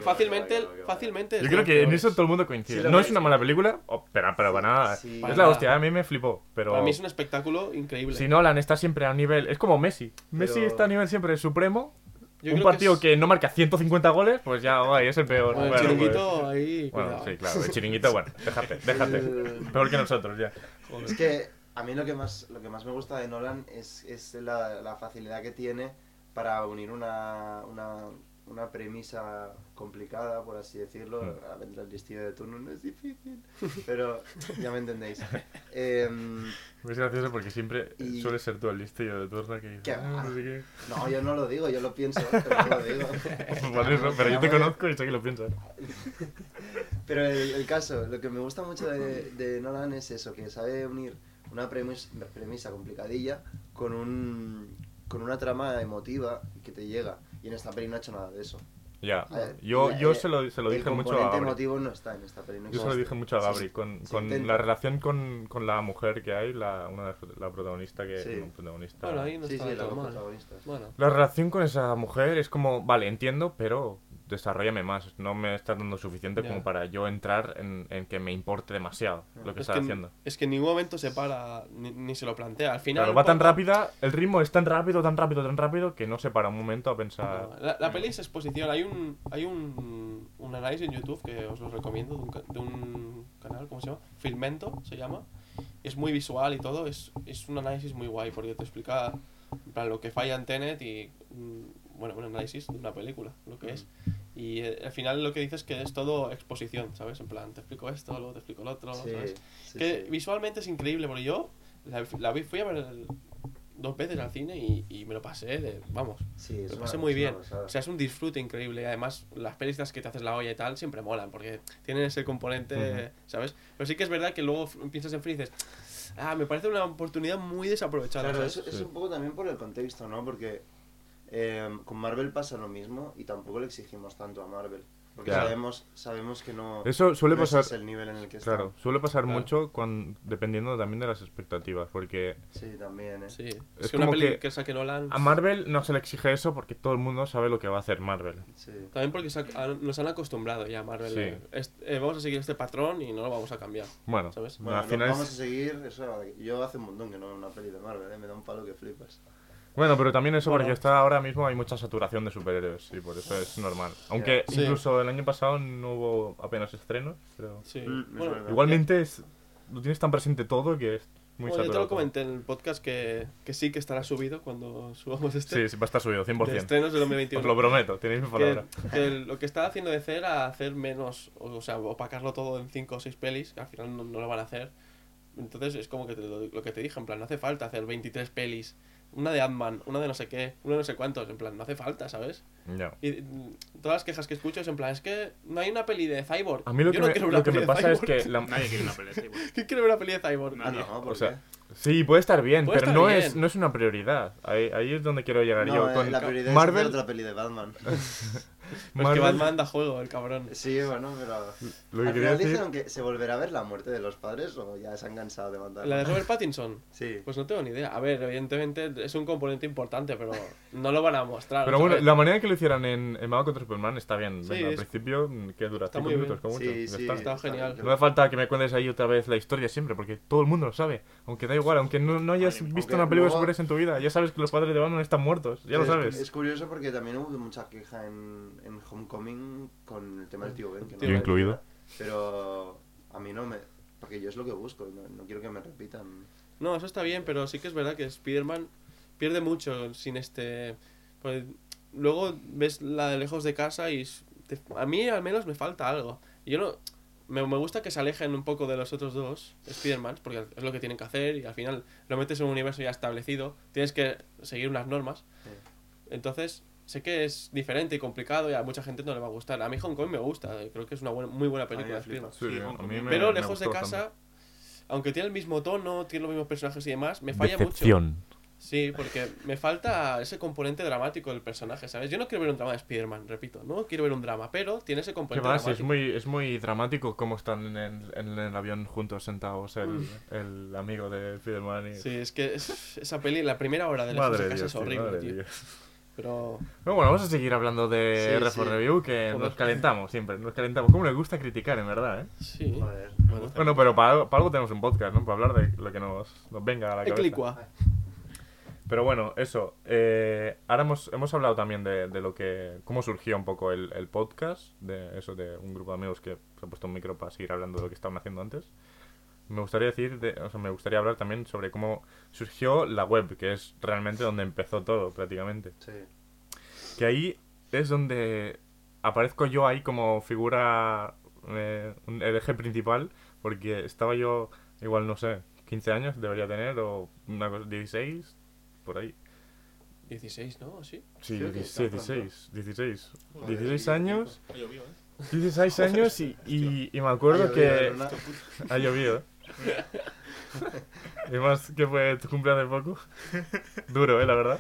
Fácilmente, fácilmente... Yo creo que en eso todo el mundo coincide. No es una mala película, oh, pero, para nada. Sí. Es Para la nada. hostia, a mí me flipó. Pero Para mí es un espectáculo increíble. si Nolan está siempre a un nivel... Es como Messi. Messi está a nivel siempre supremo. Yo un partido es- que, no marca 150 goles, pues ya, guay, es el peor. Bueno, el Bueno, chiringuito pues- ahí... Bueno, cuidado. sí, claro, el chiringuito, bueno, déjate, déjate. El- <laughs> Peor que nosotros, ya. Es que a mí lo que más, lo que más me gusta de Nolan es, es la, la facilidad que tiene para unir una, una, una premisa complicada, por así decirlo. Mm. A ver, el listillo de turno no es difícil, pero ya me entendéis. Em, Es gracioso porque siempre Y- suele ser tú el listillo de turno que dices, ¿Qué "Ah, no sé qué". no, yo no lo digo, yo lo pienso, pero no lo digo. <laughs> Por eso, pero yo te conozco y sé que lo piensas. Pero el, el caso, lo que me gusta mucho de, de Nolan es eso, que sabe unir una premis- premisa complicadilla con un con una trama emotiva que te llega. Y en esta peli no ha hecho nada de eso. Ya. Eh, Yo, la- yo eh, se lo, se lo dije mucho a componente Gabri. emotivo no está en esta peli. no Yo se lo existe. dije mucho a Gabri. sí, Con, con la relación con, con la mujer que hay, la, una de la protagonista que... Sí. no, protagonista. Bueno, ahí no Sí, está sí, mal. protagonistas. Bueno, La relación con esa mujer es como, vale, entiendo, pero desarrollame más. No me estás dando suficiente como para yo entrar en, en que me importe demasiado lo que es está que, haciendo. es que en ningún momento se para ni, ni se lo plantea. Al final. Claro, va tan rápida, el ritmo es tan rápido, tan rápido, tan rápido que no se para un momento a pensar. No, La, la peli es exposición. Hay un hay un, un análisis en YouTube que os lo recomiendo de un, de un canal, ¿cómo se llama? Filmento se llama. Es muy visual y todo. Es, es un análisis muy guay porque te explica en plan, lo que falla en Tenet y. mm, Bueno, un análisis de una película, lo que es. Y eh, al final lo que dices es que es todo exposición, ¿sabes? En plan, te explico esto, luego te explico lo otro, Sí, ¿sabes? sí, que sí. visualmente es increíble, porque yo la, la vi- fui a ver el- dos veces al cine y, y me lo pasé de, vamos, Sí, es lo una- pasé muy es una bien. pasada. O sea, es un disfrute increíble y además las pelis que te haces la olla y tal siempre molan porque tienen ese componente, ¿sabes? Pero sí que es verdad que luego piensas en Free y dices, ah, me parece una oportunidad muy desaprovechada. Claro, es Sí. un poco también por el contexto, ¿no? Porque eh, con Marvel pasa lo mismo y tampoco le exigimos tanto a Marvel. Porque Ya. sabemos, sabemos que no, Eso suele no pasar. es el nivel en el que está. Claro, suele pasar Claro. mucho cuando, dependiendo también de las expectativas, porque Sí, también, ¿eh? Sí, Es es, que una peli que que, saque Nolan... a Marvel no se le exige eso porque todo el mundo sabe lo que va a hacer Marvel. Sí. También porque ha- nos han acostumbrado ya a Marvel. Sí. eh, eh, vamos a seguir este patrón y no lo vamos a cambiar. Bueno, ¿Sabes? Bueno, al no, final es- vamos a seguir. Eso, yo hace un montón que no veo una peli de Marvel, ¿eh? Me da un palo que flipas. Bueno, pero también eso Bueno. porque está ahora mismo hay mucha saturación de superhéroes y por eso es normal. Aunque Sí. incluso el año pasado no hubo apenas estrenos, pero Sí. Mm, bueno, igualmente es, lo tienes tan presente todo que es muy bueno, yo te saturado. lo comenté en el podcast que, que sí que estará subido cuando <laughs> subamos este. Sí, sí, va a estar subido, 100%. de estrenos del Os 2021. lo prometo, tenéis mi que, palabra. que lo que está haciendo DC era hacer menos, o, o sea, opacarlo todo en 5 o 6 pelis, que al final no, no lo van a hacer. Entonces es como que te- lo, lo que te dije, en plan, no hace falta hacer 23 pelis. Una de Ant-Man, una de no sé qué, una de no sé cuántos, en plan, no hace falta, ¿sabes? Ya. Y mm, todas las quejas que escucho es en plan, es que no hay una peli de Cyborg. A mí lo Yo que no me, quiero lo una que peli me de pasa es Cyborg. que la- <laughs> Nadie quiere una pelea, sí, bueno. ¿Quién quiere ver una peli de Cyborg? Ah, Nadie. no, ¿por o sea, qué? sí, puede estar bien, Puede pero estar no bien. es, no es una prioridad. Ahí, ahí es donde quiero llegar No, yo. eh, Con la prioridad es Marvel, hacer otra peli de Batman. <laughs> <laughs> Pues que Batman da juego, el cabrón. sí, bueno, pero... lo que Al quería final decir... dijeron que se volverá a ver la muerte de los padres o ya se han cansado de matar. La de Robert Pattinson. Sí. Pues no tengo ni idea. A ver, evidentemente es un componente importante, pero no lo van a mostrar. Pero bueno, la manera que lo hicieran en, en Batman contra Superman está bien. Sí, Venga, al principio, que dura está 5 muy minutos, como mucho. Sí, está. Está genial. No hace falta que me cuentes ahí otra vez la historia siempre, porque todo el mundo lo sabe. Aunque da igual, aunque no, no hayas visto Aunque una película de luego- superhéroes en tu vida, ya sabes que los padres de Batman están muertos, ya lo Es- sabes. Es curioso porque también hubo mucha queja en, en Homecoming con el tema del tío Ben. Que no Tío me incluido. repita, Pero a mí no me... Porque yo es lo que busco, no, no quiero que me repitan. No, eso está bien, pero sí que es verdad que Spider-Man pierde mucho sin este. pues, luego ves la de lejos de casa y te- a mí al menos me falta algo. Y yo no. Me, me gusta que se alejen un poco de los otros dos Spider-Man, porque es lo que tienen que hacer y al final lo metes en un universo ya establecido. Tienes que seguir unas normas. Entonces, sé que es diferente y complicado y a mucha gente no le va a gustar. A mí Hong Kong me gusta, eh, creo que es una buena- muy buena película de flipa. Spider-Man. Sí, Sí, me- Pero me lejos de casa, aunque tiene el mismo tono, tiene los mismos personajes y demás, me falla mucho. Decepción. Sí, porque me falta ese componente dramático del personaje, ¿sabes? Yo no quiero ver un drama de Spider-Man, repito, no quiero ver un drama, pero tiene ese ¿Qué componente más? Es dramático. muy, es muy dramático cómo están en el, en el avión juntos sentados el, el amigo de Spiderman y... Sí, es que es- esa peli, la primera hora de lejos Madre Dios, es tío, horrible, madre tío. de Dios. Pero Pero bueno, vamos a seguir hablando de Sí, R sí. for Review, que Joder. nos calentamos siempre, nos calentamos. ¿Cómo nos gusta criticar, en verdad, eh? sí. Joder. Bueno, Bueno, pero para, algo- para algo tenemos un podcast, ¿no? Para hablar de lo que nos, nos venga a la cabeza. Eclicua. Pero bueno, eso. eh, ahora hemos, hemos hablado también de, de lo que. cómo surgió un poco el, el podcast. De eso, de un grupo de amigos que se ha puesto un micro para seguir hablando de lo que estaban haciendo antes. Me gustaría decir, de- o sea, me gustaría hablar también sobre cómo surgió la web, que es realmente donde empezó todo, prácticamente. Sí. Que ahí es donde aparezco yo ahí como figura, eh, un- el eje principal, porque estaba yo, igual no sé, 15 años debería tener, o una cosa, 16, por ahí. 16, ¿no? ¿Sí? Sí, Creo que 16, está 16, 16. Joder, 16 y- años, Ha llovido, ¿eh? 16 <laughs> años y, y, y me acuerdo Ha llovido, que <laughs> ha llovido. <laughs> y más que fue tu cumpleaños poco. Duro, eh, la verdad.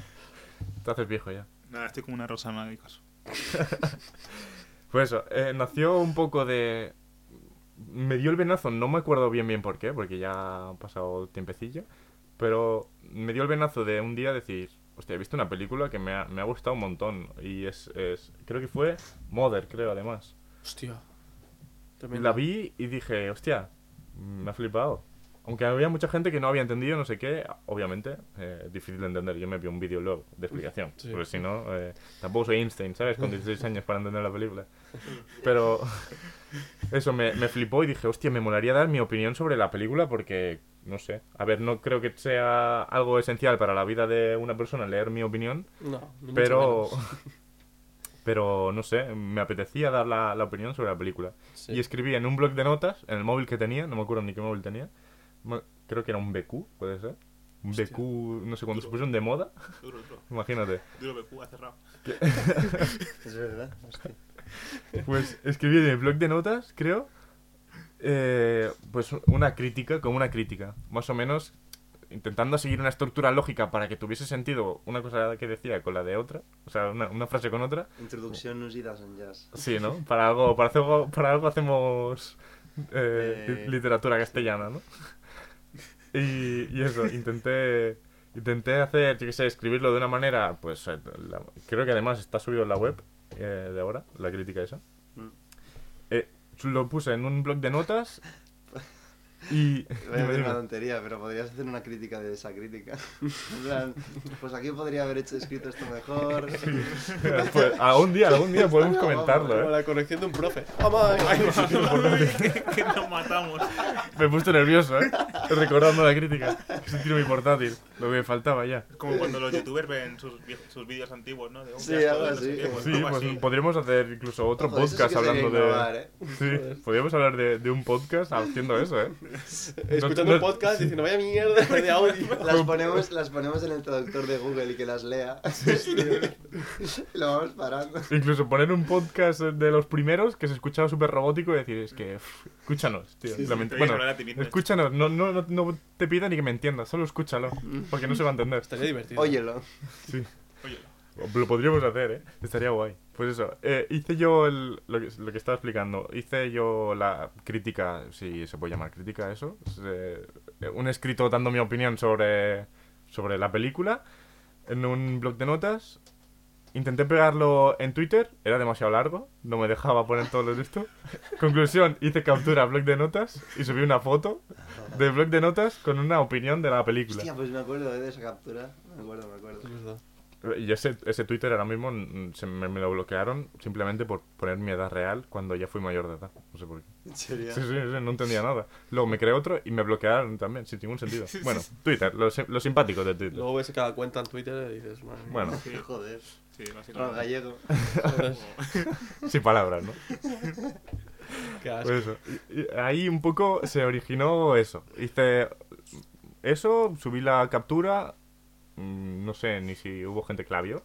Te haces viejo ya. Nada, estoy como una rosa mágicos. <laughs> pues eso, eh, nació un poco de... Me dio el venazo, no me acuerdo bien bien por qué, porque ya ha pasado tiempecillo, pero me dio el venazo de un día decir, hostia, he visto una película que me ha, me ha gustado un montón, y es, es... Creo que fue Mother, creo, además. Hostia. La vi y dije, hostia, me ha flipado. Aunque había mucha gente que no había entendido, no sé qué, obviamente, eh, difícil de entender. Yo me vi un vídeo luego de explicación. Sí. Porque si no, eh, tampoco soy Einstein, ¿sabes? Con 16 <laughs> años para entender la película. Pero <laughs> eso me, me flipó y dije, hostia, me molaría dar mi opinión sobre la película porque, no sé. A ver, no creo que sea algo esencial para la vida de una persona leer mi opinión, No, ni mucho pero. menos. <laughs> Pero no sé, me apetecía dar la, la opinión sobre la película. Sí. Y escribí en un blog de notas, en el móvil que tenía, no me acuerdo ni qué móvil tenía. Creo que era un BQ, puede ser. Un Hostia. BQ, no sé, cuando se Duro. pusieron de moda. Duro, duro. Imagínate. Duro BQ ha cerrado. <laughs> Es verdad. hostia. Pues escribí en el blog de notas, creo, eh, pues una crítica, como una crítica. Más o menos intentando seguir una estructura lógica para que tuviese sentido una cosa que decía con la de otra. O sea, una, una frase con otra. Introducción nos idas en jazz. Sí, ¿no? Para algo, para hacer algo, para algo hacemos eh, Eh, li- literatura castellana, ¿no? Y, y eso, intenté intenté hacer, yo qué sé, escribirlo de una manera, pues eh, la- creo que además está subido en la web eh, de ahora, la crítica esa. Mm. Lo puse en un blog de notas y... Voy a dime. una tontería, pero podrías hacer una crítica de esa crítica. <laughs> En plan, pues aquí podría haber hecho escrito esto mejor. Pues, algún día, algún día podemos comentarlo, ¿eh? la corrección de un profe. ¡Mamá! <laughs> que nos matamos. Me he puesto nervioso, ¿eh? <laughs> Recordando la crítica. Que tiro mi portátil. Lo que me faltaba ya. Como cuando los youtubers ven sus, sus vídeos antiguos, ¿no? De un Sí, algo así. pues Sí, pues así. podríamos hacer incluso otro Ojo, eso sí podcast hablando innovar, de... ¿eh? Sí, podríamos hablar de, de un podcast haciendo eso, ¿eh? <laughs> Escuchando No- un podcast diciendo, vaya mierda <laughs> de audio. Las ponemos, las ponemos en el traductor de Google y que las lea. Lo vamos parando. Incluso poner un podcast de los primeros que se escuchaba súper robótico y decir, es que, pff, escúchanos, tío. Bueno, escúchanos, no, no, no, no te pida ni que me entiendas, solo escúchalo, porque no se va a entender. Estaría divertido. Óyelo. Sí. Oye, Lo podríamos hacer, ¿eh? Estaría guay. Pues eso, eh, hice yo el- lo, que, lo que estaba explicando. Hice yo la crítica, si se puede llamar crítica eso. es, eh, un escrito dando mi opinión sobre, sobre la película en un blog de notas. Intenté pegarlo en Twitter, era demasiado largo, no me dejaba poner todo lo de esto. Conclusión, hice captura a blog de notas y subí una foto de blog de notas con una opinión de la película. Hostia, pues me acuerdo de esa captura. Me acuerdo, me acuerdo. Es verdad. Y ese, ese Twitter ahora mismo mm, se me, me lo bloquearon simplemente por poner mi edad real cuando ya fui mayor de edad. No sé por qué. ¿En serio? Sí, sí, sí, no entendía nada. Luego me creé otro y me bloquearon también, sin ningún sentido. <laughs> Bueno, Twitter, lo, lo simpático de Twitter. Luego ves cada cuenta en Twitter y dices. Bueno, sí, Joder. Sí, básicamente. gallego. Joder, <laughs> sin palabras, ¿no? qué asco. Pues eso. Y- y ahí un poco se originó eso. Hice eso, subí la captura. mm, No sé ni si hubo gente que la vio.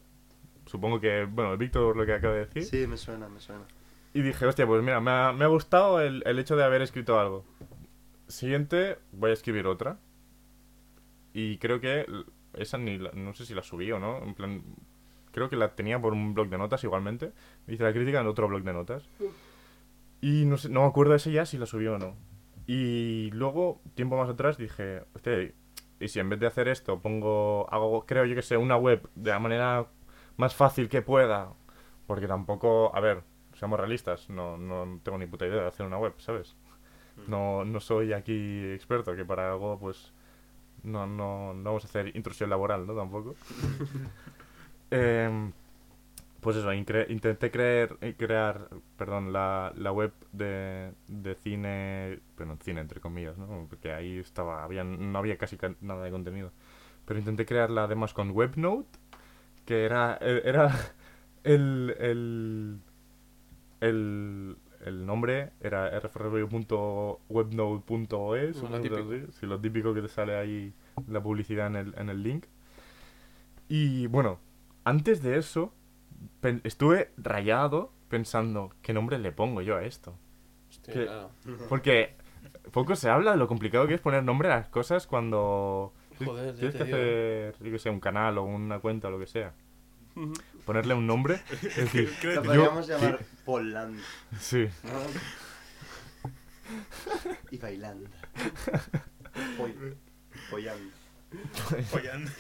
Supongo que, bueno, Víctor lo que acaba de decir. Sí, me suena, me suena. Y dije, hostia, pues mira, me ha, me ha gustado el, el hecho de haber escrito algo. Siguiente, voy a escribir otra. Y creo que esa ni la- no sé si la subí o no. En plan, creo que la tenía por un blog de notas igualmente. Hice la crítica en otro blog de notas. Y no, sé, no me acuerdo ese ya si la subí o no. Y luego, tiempo más atrás, dije, hostia, y si en vez de hacer esto pongo, hago, creo yo que sé, una web de la manera más fácil que pueda. Porque tampoco, a ver, seamos realistas, no, no tengo ni puta idea de hacer una web, ¿sabes? No, no soy aquí experto, que para algo, pues, no, no, no vamos a hacer intrusión laboral, ¿no? Tampoco. <laughs> Em, pues eso, incre- intenté creer, eh, crear perdón, la, la web de, de cine, bueno, cine entre comillas, ¿no? Porque ahí estaba, había, no había casi ca- nada de contenido. Pero intenté crearla además con WebNote, que era, eh, era el, el, el, el nombre era rfreview.webnode.es, Lo. Sí, lo típico que te sale ahí la publicidad en el, en el link. Y bueno, antes de eso, estuve rayado pensando, ¿qué nombre le pongo yo a esto? Hostia, que- claro. <laughs> Porque poco se habla de lo complicado que es poner nombre a las cosas cuando Joder, tienes que digo. hacer, yo que sé, un canal o una cuenta o lo que sea. <laughs> ponerle un nombre. <laughs> Es decir, ¿Qué Lo podríamos yo- llamar Polland. sí. Y bailando. Poy- Pollando. <laughs> Follando.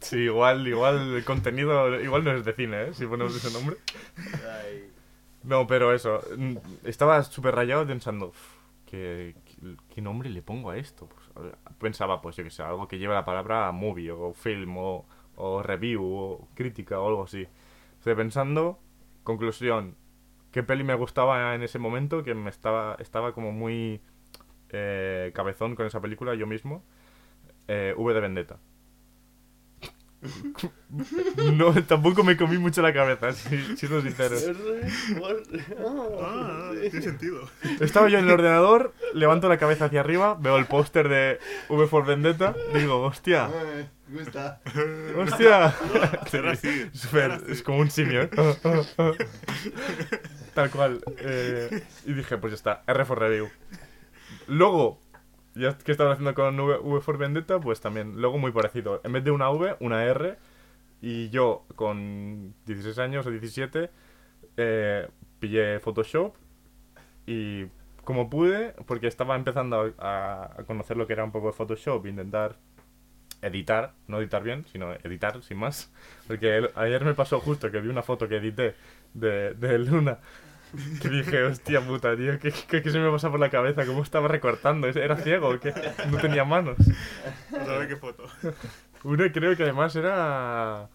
Sí, igual, igual el contenido, igual no es de cine, ¿eh? Si ponemos ese nombre. Ay. No, pero eso, mm, estaba súper rayado pensando, "Uf, ¿qué, qué, qué nombre le pongo a esto? Pues, pensaba, pues yo que sé, algo que lleve la palabra movie o film o, o review o crítica o algo así. Estoy pensando, conclusión, ¿qué peli me gustaba en ese momento? Que me estaba, estaba como muy eh, cabezón con esa película yo mismo. Eh, v de Vendetta. no, tampoco me comí mucho la cabeza, si, siendo sincero. Ah, tiene sentido. Estaba yo en el ordenador, levanto la cabeza hacia arriba, veo el póster de V for Vendetta, digo, hostia, Me gusta. hostia. <laughs> Sí. Es como un simio, ¿eh? Tal cual. eh, y dije, pues ya está, R for Review. Luego, ya que estaba haciendo con v, V for Vendetta, pues también, luego muy parecido. En vez de una V, una R. Y yo, con 16 años o 17, eh, pillé Photoshop y como pude, porque estaba empezando a, conocer lo que era un poco de Photoshop, intentar editar, no editar bien, sino editar sin más. Porque ayer me pasó justo que vi una foto que edité de, de Luna. Que dije, hostia puta, tío, ¿qué, qué, qué se me pasa por la cabeza? ¿Cómo estaba recortando? ¿Era ciego? o ¿Qué? No tenía manos. A ver qué foto. Una creo que además era...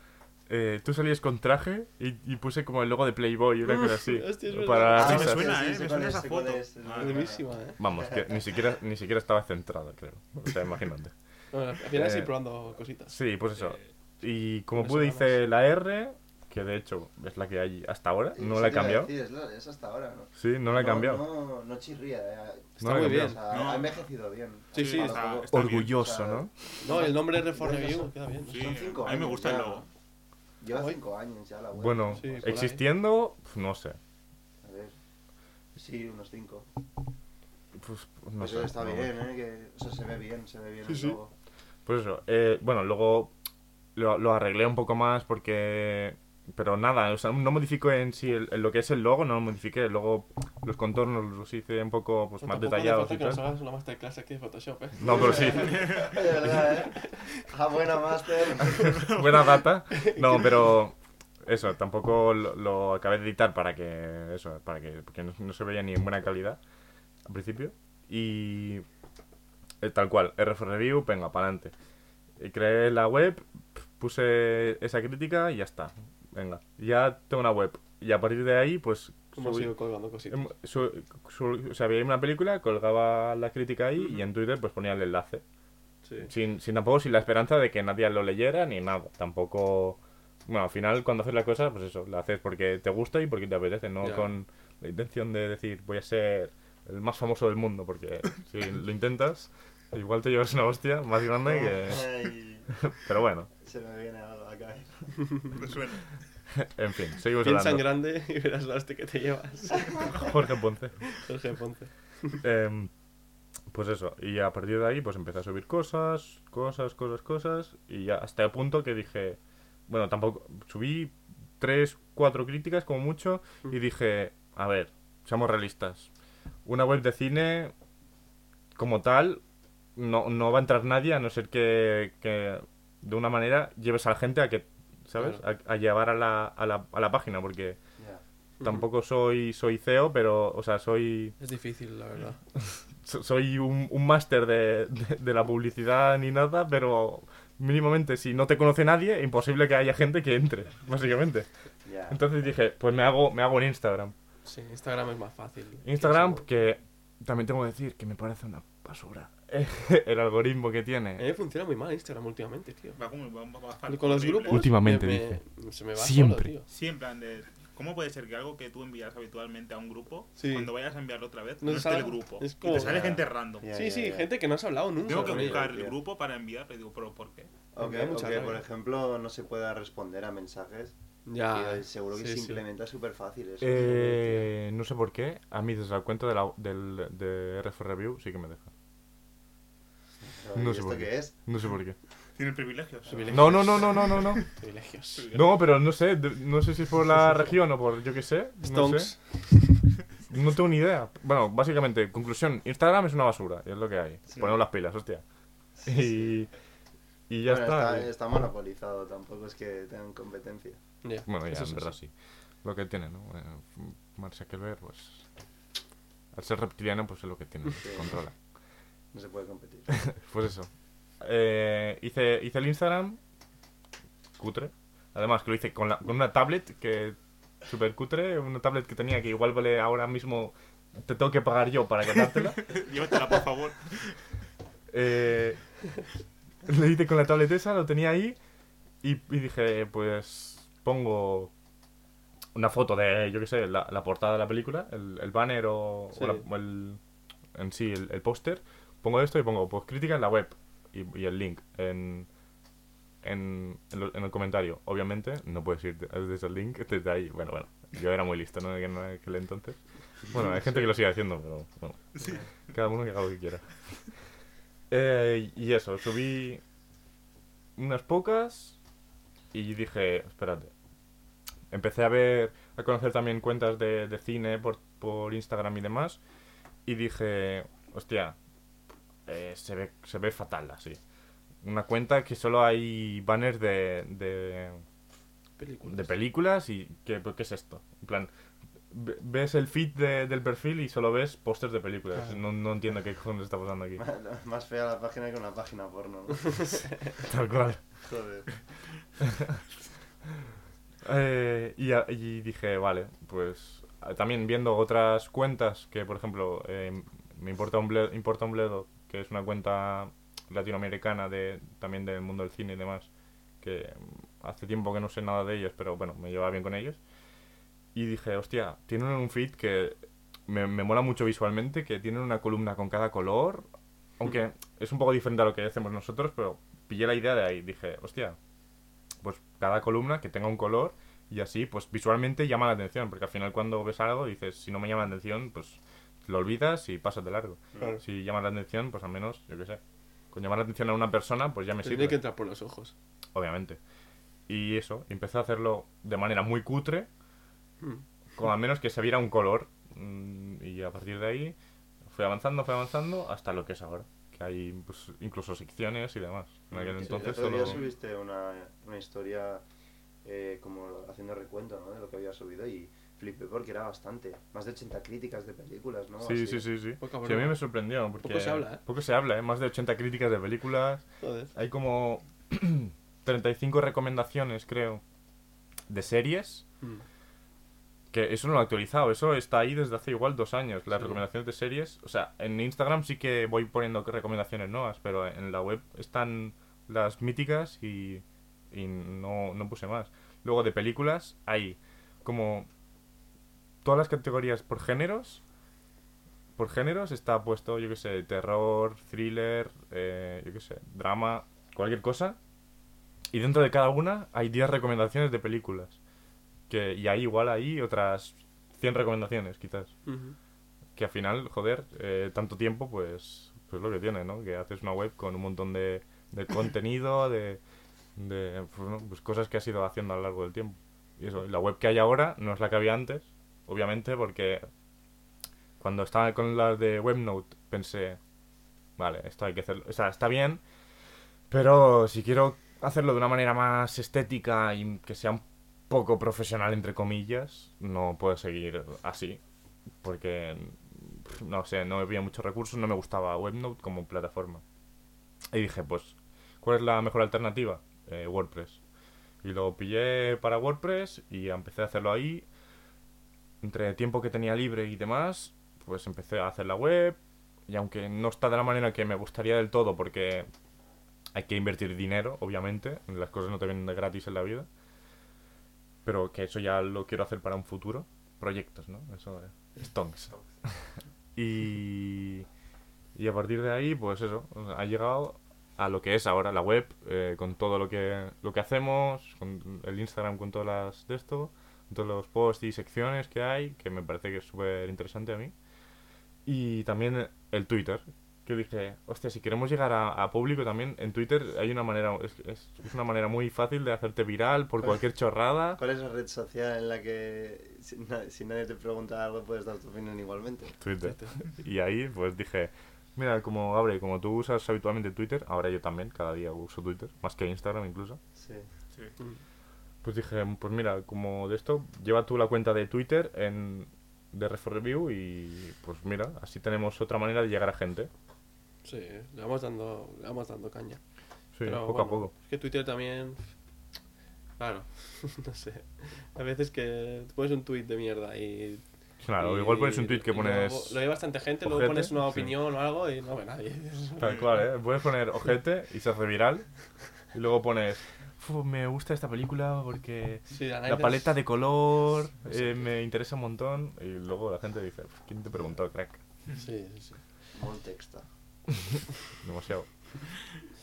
eh, tú salías con traje y, y puse como el logo de Playboy, una cosa así. hostia, para Ah, me risas. suena, sí, eh, sí, me suena es, esa foto. es, es Buenísima, ¿eh? Vamos, que ni siquiera, ni siquiera estaba centrada, creo. O sea, imagínate. Bueno, al final sí Eh, probando cositas. Sí, pues eso. Y como pude hice la R, que de hecho es la que hay hasta ahora, no la he cambiado. decir, es, la- es hasta ahora, ¿no? Sí, no la he cambiado. No, no chirría. eh. No he muy bien. O sea, No. ha envejecido bien. Sí, sí, está- está bien. Orgulloso, o sea, ¿no? No, el nombre R for Review queda bien. Sí, Son cinco a mí me años gusta el logo. Lleva cinco años ya la web. Bueno, Sí, existiendo, pues, no sé. A ver. Sí, unos cinco. Pues, no Eso sé. está no- bien, ¿eh? Que, o sea, se ve bien, se ve bien Sí, el sí. logo. Pues eso. eh, bueno, luego lo, lo arreglé un poco más porque... Pero nada, o sea, no modifico en sí el- el- lo que es el logo, no lo modifiqué. Luego los contornos los hice un poco pues, más detallados falta y que nos tal. hagas una masterclass aquí de Photoshop, ¿eh? No, pero sí. <laughs> De verdad, ¿eh? Ah, buena máster. <laughs> buena data. No, <laughs> pero eso, tampoco lo, lo acabé de editar para que eso, para que porque no, no se veía ni en buena calidad al principio y eh, tal cual, RF Review, venga, para adelante. Creé la web, puse esa crítica y ya está. Venga, ya tengo una web. Y a partir de ahí, pues Como subí- sigo colgando cositas. em, su- su- o sea, veía una película, colgaba la crítica ahí y en Twitter pues ponía el enlace. Sí. Sin, sin tampoco sin la esperanza de que nadie lo leyera ni nada. Tampoco. Bueno, al final cuando haces la cosa, pues eso, la haces porque te gusta y porque te apetece, no Ya. con la intención de decir voy a ser el más famoso del mundo, porque <laughs> si lo intentas, igual te llevas una hostia más grande que. <laughs> Pero bueno, se me viene algo a la cabeza. Me suena. <laughs> en fin, seguimos Piensa en grande y verás la hostia que te llevas. <laughs> Jorge Ponce. Jorge Ponce. Em, pues eso, y a partir de ahí pues empecé a subir cosas, cosas, cosas, cosas, y ya hasta el punto que dije, bueno, tampoco, subí tres, cuatro críticas como mucho, y dije, a ver, seamos realistas, una web de cine como tal, no, no va a entrar nadie a no ser que, que de una manera lleves a la gente a que, ¿sabes? A, a llevar a la, a, la, a la página, porque tampoco soy, soy CEO, pero, o sea, soy Es difícil, la verdad. <laughs> so- soy un, un máster de, de- de la publicidad ni nada, pero mínimamente si no te conoce nadie, imposible que haya gente que entre, básicamente. Entonces dije, pues me hago, me hago un Instagram. Sí, Instagram es más fácil. Instagram, Sí, que también tengo que decir que me parece una basura. <laughs> El algoritmo que A mí tiene. funciona muy mal Instagram últimamente, tío. Va como va, va- va- Con los grupos. Últimamente, me- dice. me- Se me va Siempre. solo, tío. De. ¿Cómo puede ser que algo que tú envías habitualmente a un grupo, Sí. cuando vayas a enviarlo otra vez, No no, esté el grupo? es Y como- te sale Ya. gente random. Sí, sí, gente que no has hablado nunca. Tengo que buscar el grupo para enviarlo y digo, ¿pero por qué? O Me que, da mucha o que, por ejemplo, no se pueda responder a mensajes. Ya. Tío, seguro que sí, se implementa súper fácil eso. Eh, no sé por qué, a mí desde la cuenta de, la, del, de RF Review sí que me deja. No ¿y sé ¿Esto por qué. qué es? No sé por qué. Tienen privilegios. No, no, no, no, no, no, no. Privilegios. No, pero no sé, de- no sé si es por la región o por yo qué sé. No Stonks. sé. <laughs> No tengo ni idea. Bueno, básicamente, conclusión, Instagram es una basura, es lo que hay. Ponemos las pilas, hostia. Y, y ya Bueno, está. está. está monopolizado, tampoco es que tengan competencia. Ya, Bueno, ya, eso en sí, verdad sí. sí. Lo que tiene, ¿no? Eh, Mark Zuckerberg, pues... Al ser reptiliano, pues es lo que tiene, Sí. controla. No se puede competir. <laughs> Pues eso. Eh, hice, hice el Instagram, cutre. Además, que lo hice con, la- con una tablet que... Super cutre, una tablet que tenía que igual vale ahora mismo... Te tengo que pagar yo para quedártela. <laughs> Llévatela, por favor. Eh, lo hice con la tablet esa, lo tenía ahí y, y dije, pues pongo una foto de, yo qué sé, la, la portada de la película, el, el banner o, Sí. o la- o el, en sí, el, el póster. Pongo esto y pongo, pues crítica en la web y, y el link en, en, en lo- en el comentario. Obviamente, no puedes ir de- desde el link, desde ahí. Bueno, bueno, yo era muy listo, ¿no? En aquel entonces. Bueno, hay gente que lo sigue haciendo, pero bueno. Cada uno que haga lo que quiera. Eh, y eso, subí unas pocas y dije, espérate. Empecé a ver, a conocer también cuentas de, de cine por, por Instagram y demás. Y dije, hostia, eh, se, ve, se ve fatal así. Una cuenta que solo hay banners de, de, Películas. de películas y ¿qué, ¿qué es esto? En plan, ve- ves el feed de- del perfil y solo ves pósters de películas. No, no entiendo qué cojones está pasando aquí. <laughs> Más fea la página que una página porno, ¿no? <laughs> Tal cual. Joder. <laughs> Eh, y, a- y dije, vale, pues también viendo otras cuentas que, por ejemplo, eh, me importa un, bledo, importa un bledo, que es una cuenta latinoamericana de también del mundo del cine y demás, que hace tiempo que no sé nada de ellos, pero bueno, me llevaba bien con ellos. Y dije, hostia, tienen un feed que me, me mola mucho visualmente, que tienen una columna con cada color, aunque es un poco diferente a lo que hacemos nosotros, pero pillé la idea de ahí. Dije, hostia, pues cada columna que tenga un color y así, pues visualmente llama la atención, porque al final cuando ves algo dices, si no me llama la atención, pues lo olvidas y pasas de largo. Claro. Si llama la atención, pues al menos, yo qué sé, con llamar la atención a una persona, pues ya me Te sirve tiene que entrar por los ojos. obviamente. Y eso, empecé a hacerlo de manera muy cutre, con al menos que se viera un color. mm, Y a partir de ahí fui avanzando, fui avanzando hasta lo que es ahora. Que hay pues, incluso secciones y demás. En aquel Sí, entonces el otro día solo... subiste una, una historia eh, como haciendo recuento ¿no? de lo que había subido y flipé porque era bastante. Más de 80 críticas de películas, ¿no? Sí, Así. sí, sí, sí. Poca Sí, a broma. mí me sorprendió. Porque Poco se habla, ¿eh? Poco se habla, ¿eh? Más de 80 críticas de películas. Joder. Hay como <clears throat> 35 recomendaciones, creo, de series. Mm. Que eso no lo he actualizado, eso está ahí desde hace igual dos años. Las Sí. recomendaciones de series, o sea, en Instagram sí que voy poniendo recomendaciones nuevas, pero en la web están las míticas y, y no, no puse más. Luego de películas hay como todas las categorías por géneros. Por géneros está puesto, yo que sé, terror, thriller, eh, yo que sé, drama, cualquier cosa. Y dentro de cada una hay 10 recomendaciones de películas. Que, y hay igual ahí otras 100 recomendaciones, quizás. Que al final, joder, eh, tanto tiempo, pues, pues lo que tiene, ¿no? Que haces una web con un montón de, de <coughs> contenido, de, de pues, ¿no? pues cosas que has ido haciendo a lo largo del tiempo. Y eso, la web que hay ahora no es la que había antes, obviamente, porque cuando estaba con las de WebNote pensé, vale, esto hay que hacerlo, o sea, está bien, pero si quiero hacerlo de una manera más estética y que sea un poco profesional, entre comillas, no puedo seguir así, porque, no sé, no había muchos recursos, no me gustaba WebNote como plataforma. Y dije, pues, ¿cuál es la mejor alternativa? Eh, WordPress. Y lo pillé para WordPress y empecé a hacerlo ahí. Entre el tiempo que tenía libre y demás, pues empecé a hacer la web. Y aunque no está de la manera que me gustaría del todo, porque hay que invertir dinero, obviamente, las cosas no te vienen de gratis en la vida. Pero que eso ya lo quiero hacer para un futuro. Proyectos, ¿no? Eso es. Stonks. y. Y a partir de ahí, pues eso, ha llegado a lo que es ahora la web, eh, con todo lo que, lo que hacemos, con el Instagram con todas las de esto, todos los posts y secciones que hay, que me parece que es súper interesante a mí. Y también el Twitter, que dije, hostia, si queremos llegar a, a público también, en Twitter hay una manera, es, es- una manera muy fácil de hacerte viral por cualquier chorrada. ¿Cuál es la red social en la que si, na- si nadie te pregunta algo puedes dar tu opinión igualmente? Twitter. <laughs> Y ahí pues dije, mira, como abre, como tú usas habitualmente Twitter, ahora yo también, cada día uso Twitter, más que Instagram incluso. Sí. Sí. Pues dije, pues mira, como de esto, lleva tú la cuenta de Twitter en de Refor Review y pues mira, así tenemos otra manera de llegar a gente. Sí, le vamos dando, le vamos dando caña. Sí, Pero poco a poco. Es que Twitter también. Claro, <laughs> no sé. A veces que pones un tweet de mierda y. Claro, y- igual pones un tweet que pones... Luego, lo ve bastante gente, luego ojete, pones una sí. opinión o algo y no ve nadie. Tal cual, ¿eh? Puedes poner ojete y se hace viral. Y luego pones, "Fu, me gusta esta película porque Sí, la analizas- paleta de color eh, me interesa un montón. Y luego la gente dice, ¿quién te preguntó, crack? Sí, sí, sí. Molt texta. <laughs> Demasiado.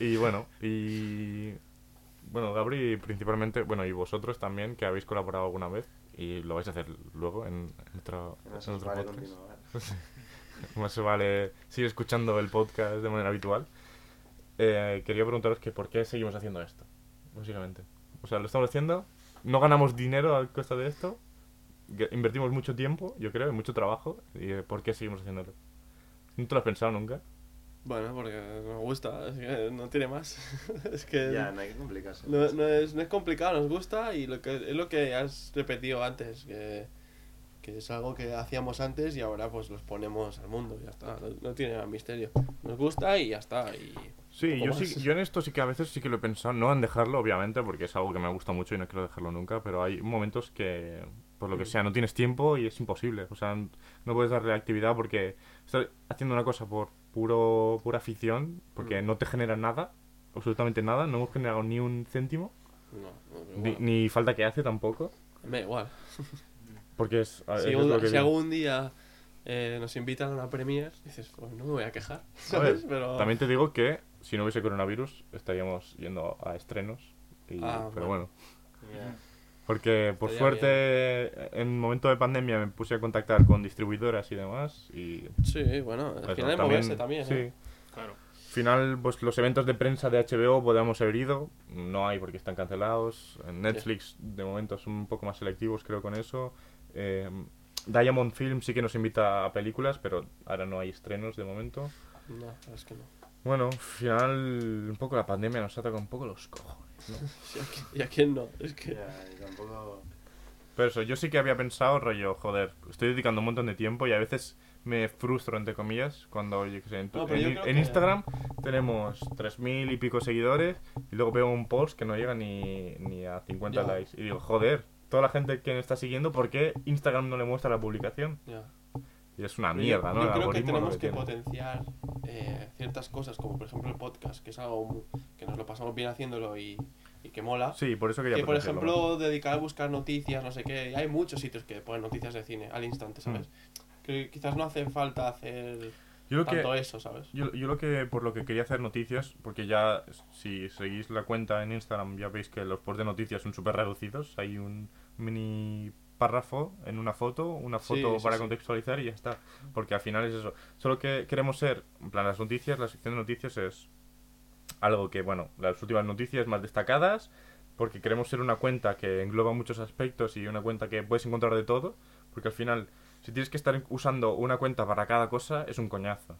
Y bueno, y... Bueno, Gabri principalmente, bueno, y vosotros también, que habéis colaborado alguna vez y lo vais a hacer luego en, en otro, No en otro vale podcast. Más <laughs> se vale sigue escuchando el podcast de manera habitual. Eh, quería preguntaros que por qué seguimos haciendo esto, básicamente. O sea, lo estamos haciendo, no ganamos dinero a costa de esto, invertimos mucho tiempo, yo creo, y mucho trabajo, y eh, ¿por qué seguimos haciéndolo? ¿No te lo has pensado nunca? Bueno, porque nos gusta, es que no tiene más. <laughs> es que Ya, no hay que complicarse. no, no es, no es complicado, nos gusta y lo que, es lo que has repetido antes, que, que es algo que hacíamos antes y ahora pues los ponemos al mundo, ya está, no, no tiene más misterio. Nos gusta y ya está. Y Sí, yo, sí, yo en esto sí que a veces sí que lo he pensado, no en dejarlo, obviamente, porque es algo que me gusta mucho y no quiero dejarlo nunca, pero hay momentos que, por lo que sea, no tienes tiempo y es imposible. O sea, no puedes darle actividad porque estás haciendo una cosa por puro pura afición, porque Mm. no te genera nada, absolutamente nada, no hemos generado ni un céntimo, No, no, ni, ni falta que hace tampoco, me da igual. porque es, a- <laughs> Si, es un- lo que si algún día eh, nos invitan a una premier, dices, pues no me voy a quejar, A ver, ¿sabes? Pero... También te digo que si no hubiese coronavirus estaríamos yendo a estrenos, y- Ah, pero bueno. Porque por Estaría suerte en un momento de pandemia me puse a contactar con distribuidoras y demás y Sí, bueno, al final hay moverse también, sí. ¿eh? Claro. Al final pues los eventos de prensa de HBO podríamos haber ido, no hay porque están cancelados. En Netflix de momento son un poco más selectivos creo con eso. Eh, Diamond Film sí que nos invita a películas, pero ahora no hay estrenos de momento. No, es que no. Bueno, al final un poco la pandemia nos ataca un poco los cojones. ¿no? <laughs> Sí, ¿a quién- ¿Y a quién no? Es que... Ya, y tampoco... Pero eso, yo sí que había pensado, rollo, joder, estoy dedicando un montón de tiempo y a veces me frustro, entre comillas, cuando, qué sé, en, tu- No, pero yo en- creo en que- Instagram tenemos 3.000 y pico seguidores y luego veo un post que no llega ni, ni a 50 Ya. likes. Y digo, joder, toda la gente que me está siguiendo, ¿por qué Instagram no le muestra la publicación? Ya. Y es una mierda, yo, ¿no? Yo creo que tenemos que potenciar eh, ciertas cosas, como por ejemplo el podcast, que es algo que nos lo pasamos bien haciéndolo y, y que mola. Sí, por eso quería que por ejemplo dedicar a buscar noticias, no sé qué. Hay muchos sitios que ponen noticias de cine al instante, ¿sabes? Que quizás no hace falta hacer Mm. Yo lo que, tanto eso, ¿sabes? Yo, yo lo que, por lo que quería hacer noticias, porque ya si seguís la cuenta en Instagram ya veis que los posts de noticias son súper reducidos. Hay un mini párrafo en una foto, una foto sí, para sí. contextualizar y ya está. Porque al final es eso. Solo que queremos ser, en plan, las noticias, la sección de noticias es algo que, bueno, las últimas noticias más destacadas, porque queremos ser una cuenta que engloba muchos aspectos y una cuenta que puedes encontrar de todo, porque al final, si tienes que estar usando una cuenta para cada cosa, es un coñazo.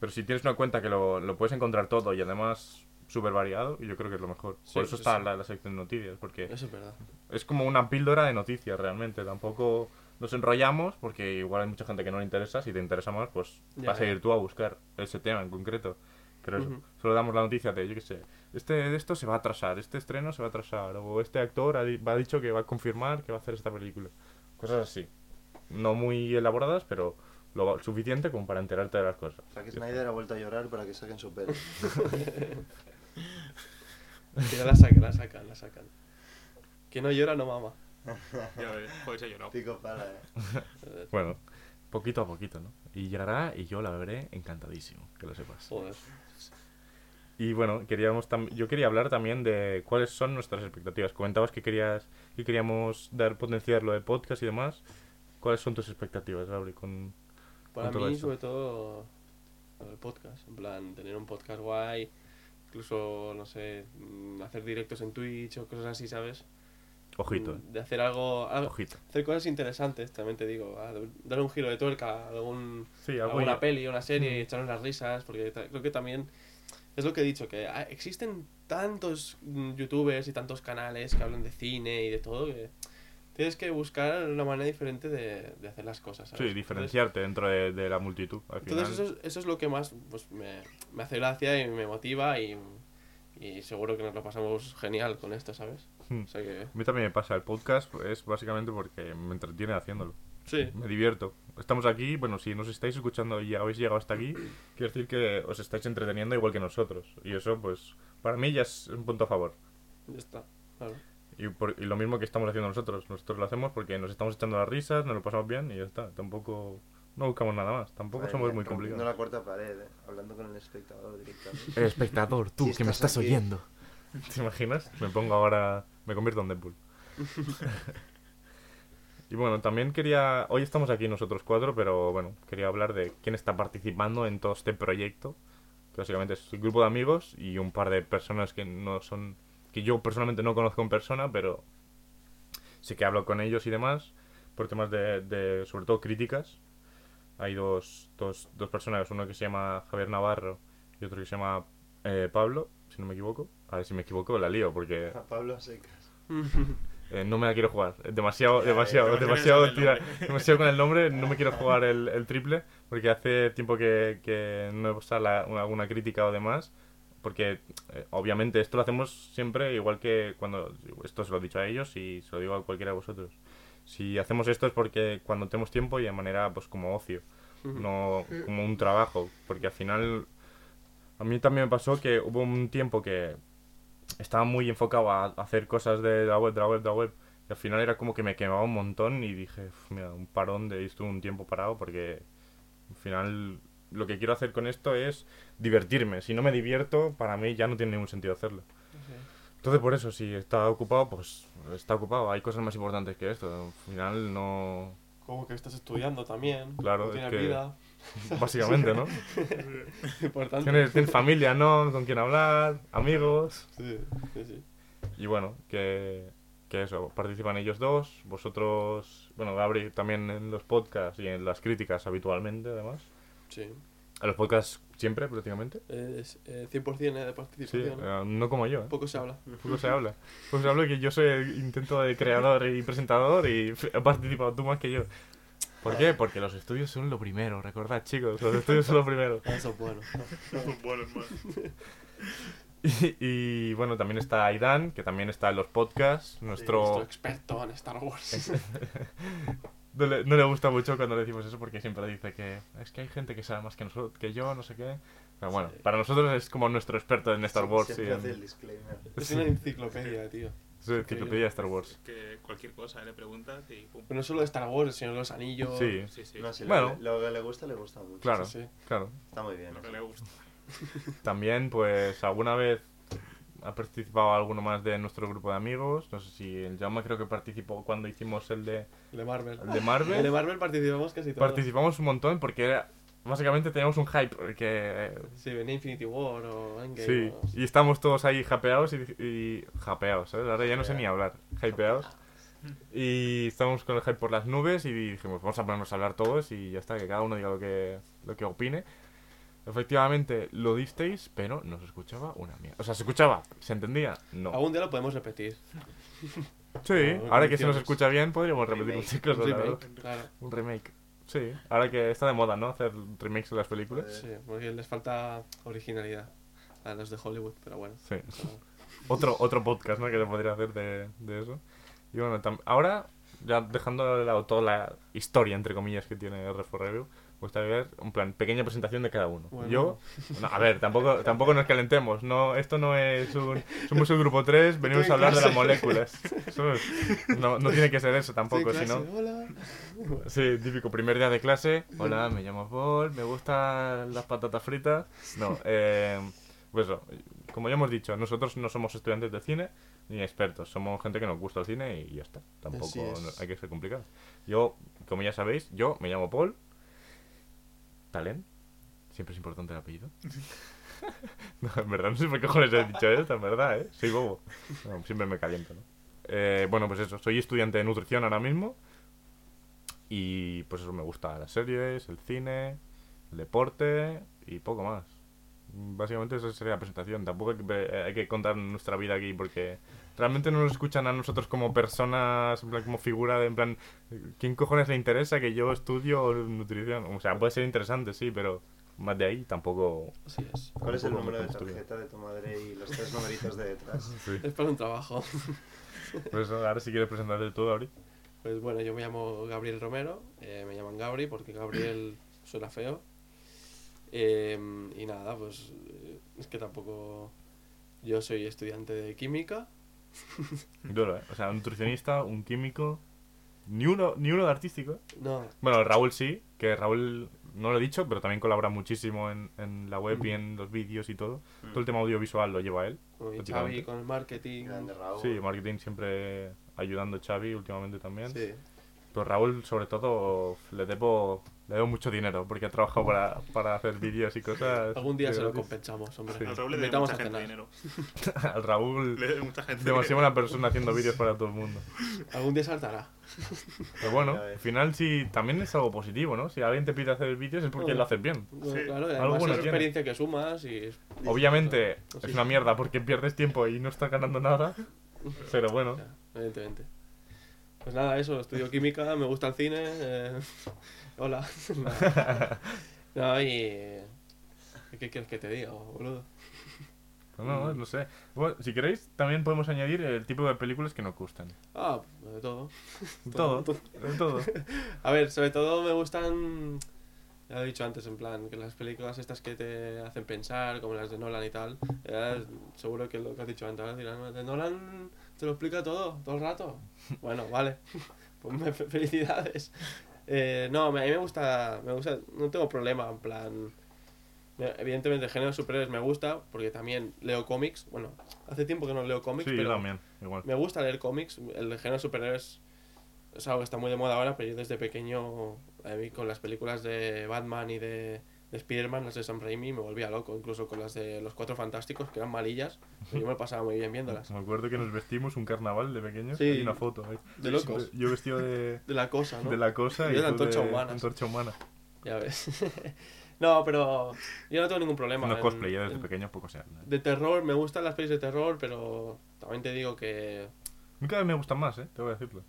Pero si tienes una cuenta que lo, lo puedes encontrar todo y además súper variado, yo creo que es lo mejor. Sí, Por eso sí, está sí. La, la sección de noticias, porque Eso es verdad. es como una píldora de noticias realmente. Tampoco nos enrollamos, porque igual hay mucha gente que no le interesa. Si te interesa más, pues Ya, vas a ir tú a buscar ese tema en concreto. Pero eso, solo damos la noticia de, yo qué sé, este de esto se va a atrasar, este estreno se va a atrasar, o este actor ha, di- ha dicho que va a confirmar que va a hacer esta película. Cosas así. No muy elaboradas, pero lo suficiente como para enterarte de las cosas. Zack Snyder ha vuelto a llorar para que saquen su. Que <laughs> ya la sacan, la sacan, la sacan. Que no llora, no mama. <laughs> Ya ves, se ha llorado. Pico pala, eh. <laughs> Bueno, poquito a poquito, ¿no? Y llegará y yo la veré encantadísimo, que lo sepas. Joder. Y bueno, queríamos tam- yo quería hablar también de cuáles son nuestras expectativas. Comentabas que querías que queríamos dar potenciar lo de podcast y demás. ¿Cuáles son tus expectativas, Gabri, con Para con mí, esto? sobre todo, del podcast. En plan, tener un podcast guay, incluso, no sé, mm, hacer directos en Twitch o cosas así, ¿sabes? Ojito, eh. Mm, De hacer algo, algo- Ojito. hacer cosas interesantes, también te digo. Dar un giro de tuerca a algún, Sí, alguna ya- peli, una serie y Mm. echarnos las risas, porque creo que también es lo que he dicho, que hay- existen tantos mm, youtubers y tantos canales que hablan de cine y de todo que tienes que buscar una manera diferente de, de hacer las cosas. ¿sabes? Sí, diferenciarte dentro de, de la multitud. Al final. Entonces, eso, es, eso es lo que más pues, me, me hace gracia y me motiva y, y seguro que nos lo pasamos genial con esto, ¿sabes? Hmm. O sea que, A mí también me pasa, el podcast es básicamente porque me entretiene haciéndolo. sí, Me divierto. Estamos aquí, bueno, si nos estáis escuchando y ya habéis llegado hasta aquí, quiero decir que os estáis entreteniendo igual que nosotros. Y eso, pues, para mí ya es un punto a favor. ya está. Claro. Y, por- y lo mismo que estamos haciendo nosotros. Nosotros lo hacemos porque nos estamos echando las risas, nos lo pasamos bien y ya está. Tampoco, no buscamos nada más. Tampoco Madre somos mía, muy complicados. la cuarta pared, eh, hablando con el espectador directamente. El espectador, tú, Si que me estás estás aquí. oyendo. <laughs> ¿Te imaginas? Me pongo ahora, me convierto en Deadpool. <laughs> y bueno, también quería, hoy estamos aquí nosotros cuatro, pero bueno, quería hablar de quién está participando en todo este proyecto, que básicamente es un grupo de amigos y un par de personas que no son, que yo personalmente no conozco en persona, pero sí que hablo con ellos y demás, por temas de, de sobre todo críticas. Hay dos, dos, dos personas, uno que se llama Javier Navarro y otro que se llama eh, Pablo, si no me equivoco. A ver si me equivoco, la lío, porque A Pablo secas. <laughs> eh, no me la quiero jugar. Demasiado, demasiado, demasiado, tira- demasiado con el nombre. No me quiero <laughs> jugar el, el triple, porque hace tiempo que, que no he puesto alguna crítica o demás. Porque eh, obviamente esto lo hacemos siempre igual que cuando... Esto se lo he dicho a ellos y se lo digo a cualquiera de vosotros. Si hacemos esto es porque cuando tenemos tiempo y de manera pues como ocio, no como un trabajo. Porque al final a mí también me pasó que hubo un tiempo que estaba muy enfocado a hacer cosas de la web, de la web, de la web. Y al final era como que me quemaba un montón y dije, "Uf, mira, un parón de estuve un tiempo parado porque al final lo que quiero hacer con esto es divertirme. Si no me divierto, para mí ya no tiene ningún sentido hacerlo. Entonces por eso, si está ocupado, pues está ocupado. Hay cosas más importantes que esto. Al final no... Como que estás estudiando también. Claro, no es tienes que- vida. <laughs> Básicamente, ¿no? <laughs> Importante. Tienes, tienes familia, ¿no? Con quien hablar, amigos. Sí, sí, sí. Y bueno, que, que eso, participan ellos dos, vosotros, bueno, Gabri también en los podcasts y en las críticas habitualmente, además. Sí. En los podcasts siempre, prácticamente. Es eh, 100% eh, de Sí, participación. eh, no como yo, ¿eh? Poco se habla. Poco se habla. Poco se habla que yo soy el intento de creador y presentador y he participado tú más que yo. ¿Por qué? Porque los estudios son lo primero, recordad chicos, los estudios son lo primero. <laughs> Eso es bueno. Bueno, hermano. <laughs> Y, y, bueno, también está Aidan, que también está en los podcasts, Nuestro nuestro... experto en Star Wars. <laughs> No le, no le gusta mucho cuando le decimos eso porque siempre dice que es que hay gente que sabe más que nosotros, que yo, no sé qué. Pero bueno, Sí. para nosotros es como nuestro experto en Star Wars. Siempre y en- el disclaimer. <laughs> es una enciclopedia, tío. Es una enciclopedia de Star Wars. Que cualquier cosa le preguntas y pum. Pero no solo de Star Wars, de los Anillos. Sí, Sí, sí. No, si Bueno. lo, lo que le gusta, le gusta mucho. claro, Sí, sí. claro. Está muy bien. Lo que le gusta. También, pues, alguna vez ha participado alguno más de nuestro grupo de amigos. No sé si el Jaume creo que participó cuando hicimos el de, El de Marvel. el de El de Marvel. Participamos casi todos. Participamos un montón porque era, básicamente teníamos un hype que Sí, venía Infinity War o Endgame. Sí, o- y estamos todos ahí japeados y, y japeados, ¿sabes? Ahora ya no sé ni hablar, hypeados. Y estamos con el hype por las nubes y dijimos, vamos a ponernos a hablar todos y ya está, que cada uno diga lo que, lo que opine. Efectivamente, lo disteis, pero no se escuchaba una mierda. O sea, ¿se escuchaba? ¿Se entendía? No. Algún día lo podemos repetir. Sí, ahora que se nos escucha bien, podríamos repetir Remake. muchas cosas, Un remake, claro. Un remake. Sí, ahora que está de moda, ¿no? Hacer remakes de las películas. Sí, porque les falta originalidad a los de Hollywood, pero bueno. Sí. otro, otro podcast, ¿no? Que se podría hacer de, de eso. Y bueno, ahora, ya dejando de lado toda la historia, entre comillas, que tiene R4 Review, me gustaría ver, un plan, pequeña presentación de cada uno. Bueno. Yo, no, a ver, tampoco, tampoco nos calentemos, no, esto no es un, somos el grupo 3, <laughs> venimos a hablar de las moléculas. ¿sabes? No, no tiene que ser eso tampoco, Sí, si clase, no... Hola. <laughs> Sí, típico primer día de clase. Hola, me llamo Paul, me gustan las patatas fritas. No, eh, pues eso, como ya hemos dicho, nosotros no somos estudiantes de cine ni expertos, somos gente que nos gusta el cine y ya está. Tampoco es. no- hay que ser complicado. Yo, como ya sabéis, yo me llamo Paul. Talent. Siempre es importante el apellido. <laughs> no, en verdad, no sé por qué cojones he dicho esto, en verdad, ¿eh? Soy bobo. No, siempre me caliento, ¿no? Eh, bueno, pues eso, soy estudiante de nutrición ahora mismo. Y pues eso, me gusta las series, el cine, el deporte y poco más. Básicamente esa sería la presentación. Tampoco hay que, eh, hay que contar nuestra vida aquí porque realmente no nos escuchan a nosotros como personas, en plan, como figura de, en plan, ¿quién cojones le interesa que yo estudio nutrición? O sea, puede ser interesante, sí, pero más de ahí tampoco... Así es. ¿Cuál es el número de estudio. tarjeta de tu madre y los tres numeritos de detrás? <laughs> Sí. Es para un trabajo. <laughs> Por eso, ahora si quieres presentarte tú, Abri. Pues bueno, yo me llamo Gabriel Romero, eh, me llaman Gabri porque Gabriel suena feo. Eh, y nada, pues eh, es que tampoco... Yo soy estudiante de química. <laughs> Duro, ¿eh? O sea, un nutricionista, un químico... Ni uno, ni uno de artístico, ¿eh? No, Bueno, Raúl sí, que Raúl no lo he dicho, pero también colabora muchísimo en, en la web y en los vídeos y todo. Todo el tema audiovisual lo lleva él. prácticamente. Xavi, con el marketing. Grande Raúl. Sí, marketing siempre ayudando a Xavi últimamente también. Sí. Pero Raúl, sobre todo, le debo, le debo mucho dinero porque ha trabajado para, para hacer vídeos y cosas. Algún día se lo compensamos, hombre. Sí. Al Raúl le Invitamos mucha a gente dinero. <laughs> Al Raúl, Le debe mucha gente demasiado dinero. buena persona haciendo vídeos para todo el mundo. Algún día saltará. Pero bueno, al final sí, también es algo positivo, ¿no? Si alguien te pide hacer vídeos es porque lo haces bien. Bueno, Sí. claro, y Algo además bueno es tiene. experiencia que sumas y... es- Obviamente Sí. es una mierda porque pierdes tiempo y no estás ganando nada. <laughs> Pero bueno, Ya, evidentemente. Pues nada, eso, estudio química, me gusta el cine. eh, <laughs> Hola. <laughs> no, y... ¿Qué quieres que te diga, boludo? no, no, no sé. Bueno, si queréis, también podemos añadir el tipo de películas que nos gustan. Ah, de todo. <laughs> Todo, Todo. todo. A ver, sobre todo me gustan... Ya lo he dicho antes, en plan, que las películas estas que te hacen pensar, como las de Nolan y tal, eh, seguro que lo que has dicho antes, dirán, de Nolan te lo explica todo, todo el rato. Bueno, vale, <laughs> pues me- fe- felicidades. Eh, no, a mí me gusta, me gusta, no tengo problema, en plan, me- evidentemente el género de superhéroes me gusta, porque también leo cómics, bueno, hace tiempo que no leo cómics, Sí, yo pero también, igual. me gusta leer cómics, el género de superhéroes es algo que está muy de moda ahora, pero yo desde pequeño, a mí con las películas de Batman y de Spider-Man, las de Sam Raimi, me volvía loco, incluso con las de Los Cuatro Fantásticos, que eran malillas, pero yo me pasaba muy bien viéndolas. Me acuerdo que nos vestimos un carnaval de pequeños. Sí. Hay una foto ahí. De locos. Yo vestido de, <laughs> De la cosa, ¿no? de la cosa Yo y de antorcha humana. antorcha humana. Ya ves. <laughs> no, pero yo no tengo ningún problema. No cosplay, ya desde en- pequeño poco se habla. De terror, me gustan las pelis de terror, pero también te digo que Nunca me gustan más, ¿eh? Te voy a decirlo.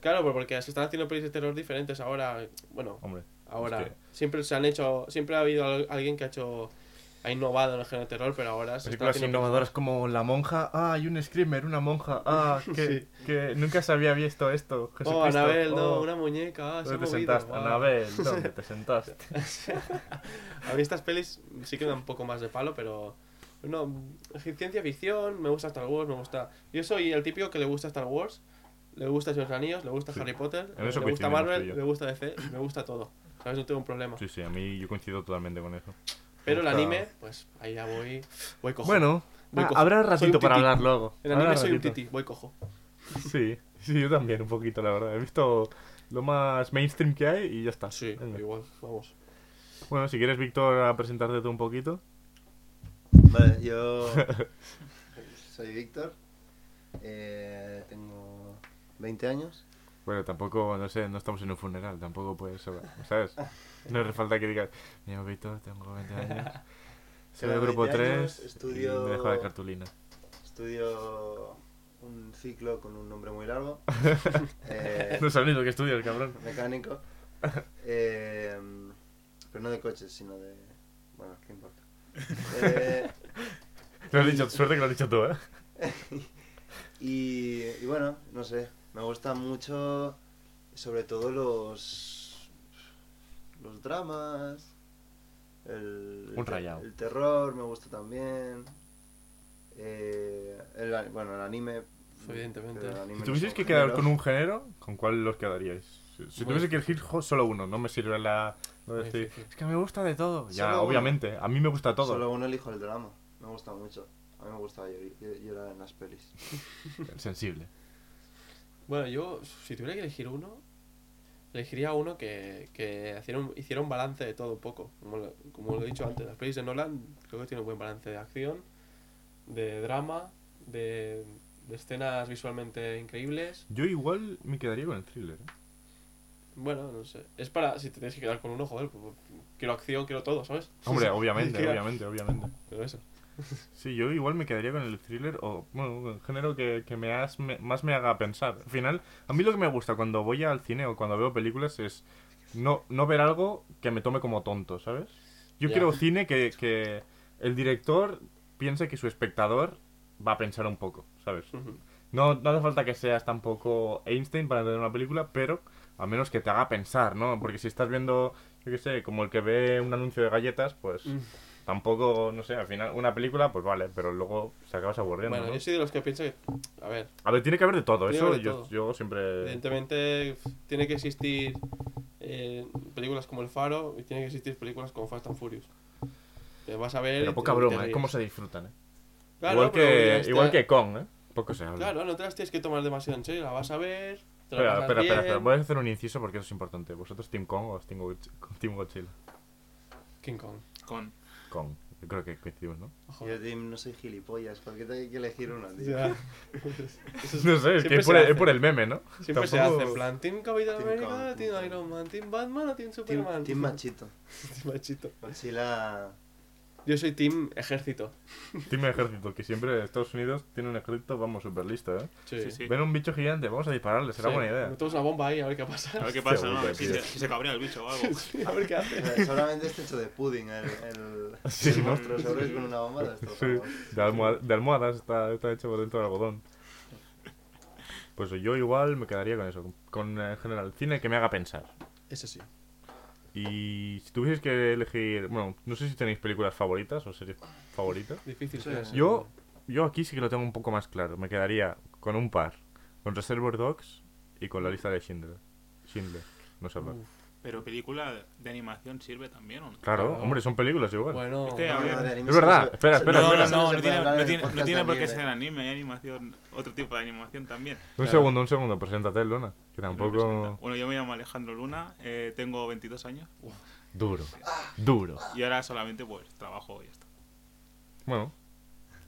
Claro, porque se están haciendo pelis de terror diferentes ahora. Bueno, Hombre. Ahora. Siempre se han hecho. Siempre ha habido al- alguien que ha hecho. Ha innovado en el género de terror, pero ahora se Películas haciendo innovadoras como La Monja. Ah, hay un screamer, una monja. <laughs> Ah, que, Sí. que nunca se había visto esto. Oh, Jesucristo. Anabel, no, Oh, una muñeca. Ah, se ha ¿Dónde te movido. sentaste? guau. Anabel, <laughs> ¿dónde te sentaste? <laughs> A mí estas pelis sí que me dan un poco más de palo, pero. No, ciencia ficción, me gusta Star Wars, me gusta. Yo soy el típico que le gusta Star Wars, le gusta Señor Anillos, le gusta Sí. Harry Potter, le gusta Marvel, le gusta DC, me gusta todo. ¿Sabes? No tengo un problema. Sí, sí, a mí yo coincido totalmente con eso. Pero el anime, pues ahí ya voy. Voy cojo. Bueno, Voy ah, cojo. habrá ratito un para hablar luego. En Habrá anime soy un ratito. tití, voy cojo. Sí, sí, yo también, un poquito, la verdad. He visto lo más mainstream que hay y ya está. Sí, Venga. igual, vamos. Bueno, si quieres, Víctor, a presentarte tú un poquito. Vale, yo <laughs> soy Víctor, eh, tengo 20 años. Bueno, tampoco, no sé, no estamos en un funeral, tampoco puedes, ¿sabes? No hace falta que digas, me llamo Víctor, tengo 20 años, <laughs> soy del grupo 20 años, 3 estudio- y me dejo la cartulina. Estudio un ciclo con un nombre muy largo, <laughs> eh, No sabes ni lo que estudias, cabrón. mecánico, <laughs> eh, pero no de coches, sino de... Bueno, ¿qué importa? Eh, Lo has dicho, suerte que lo has dicho tú, ¿eh? Y, y bueno, no sé, me gustan mucho sobre todo los los dramas, el, Un rayado. el terror me gusta también, eh, el, bueno, el anime. Evidentemente. pero el anime Si tuvieseis que quedar con un género, ¿con cuál los quedaríais? Si, si tuviese que elegir solo uno, no me sirve la... no decir, es que me gusta de todo. Ya, Solo uno. obviamente, a mí me gusta todo. Solo uno elijo el drama, me gusta mucho. A mí me gusta llor- ll- llorar en las pelis. Sensible. Bueno, yo, si tuviera que elegir uno, elegiría uno que, que hiciera, un, hiciera un balance de todo un poco. Como lo, como lo he dicho antes, las pelis de Nolan creo que tiene un buen balance de acción, de drama, de, de escenas visualmente increíbles. Yo igual me quedaría con el thriller. ¿eh? Bueno, no sé. Es para, si te tienes que quedar con uno, joder, pues, quiero acción, quiero todo, ¿sabes? Hombre, <laughs> obviamente, obviamente, obviamente. Pero eso. Sí, yo igual me quedaría con el thriller o, bueno, un género que, que me has- me- más me haga pensar. Al final, a mí lo que me gusta cuando voy al cine o cuando veo películas es no, no ver algo que me tome como tonto, ¿sabes? Yo Ya. quiero cine que, que el director piense que su espectador va a pensar un poco, ¿sabes? No, no hace falta que seas tampoco Einstein para entender una película, pero al menos que te haga pensar, ¿no? Porque si estás viendo, yo qué sé, como el que ve un anuncio de galletas, pues Mm. Tampoco, no sé, al final una película, pues vale, pero luego se acabas aburriendo, Bueno, ¿no? yo soy de los que pienso que, a ver, A ver, tiene que haber de todo, eso de yo, todo. yo siempre... evidentemente tiene que existir eh, películas como El Faro y tiene que existir películas como Fast and Furious. Te vas a ver. Pero poca broma, ¿eh? Cómo se disfrutan, ¿eh? Claro, igual, que, igual que Kong, ¿eh? Poco se habla. Claro, no te las tienes que tomar demasiado en serio, la vas a ver. Te la Espera, espera, espera, espera, voy a hacer un inciso porque eso es importante. ¿Vosotros Team Kong o Team, Godzilla? Team Godzilla? King Kong. Con. Yo creo que coincidimos, ¿no? Yo, Tim, no soy gilipollas, porque te hay que elegir una, tío. Ya. <laughs> No sé, es que es se por, el, es por el meme, ¿no? Siempre se Tampoco- hace, en plan, Team Capitán Team América, Team Team. Iron Man, Team Batman o Team Team, Superman. team machito. <laughs> Team machito. Godzilla... Yo soy Team Ejército. Team Ejército, que siempre Estados Unidos tiene un ejército, vamos, súper listo, ¿eh? Sí. Sí, sí. Ven un bicho gigante, vamos a dispararle, será Sí. buena idea. Metemos una bomba ahí a ver qué pasa. A ver qué pasa, ¿no? A ver si se, si se cabrea el bicho o algo. <laughs> a ver qué hace. Seguramente esté hecho de pudding el, el, <laughs> Sí, el ¿no? monstruo, seguro que es con una bomba de de, almohad- de almohadas está, está hecho por dentro de algodón. Pues yo igual me quedaría con eso, con eh, en general cine que me haga pensar. Ese sí. Y si tuvieseis que elegir, bueno, no sé si tenéis películas favoritas o series favoritas. Difícil. Sí. sí. Yo, yo aquí sí que lo tengo un poco más claro. Me quedaría con un par, con Reservoir Dogs y con la lista de Schindler. Schindler, no sé hablar. Uf, Pero película de animación sirve también, ¿o no? Claro, Claro. hombre, son películas igual. Bueno, Es que, a No, ver, no, Es verdad, se- espera, espera, no, espera. no, no, tiene, no en tiene- no tiene por qué ser anime, hay animación, otro tipo de animación también. Un Claro. segundo, un segundo, preséntate, Luna. Que tampoco. Bueno, yo me llamo Alejandro Luna, eh, tengo 22 años Duro, duro. y ahora solamente pues trabajo y ya está. Bueno,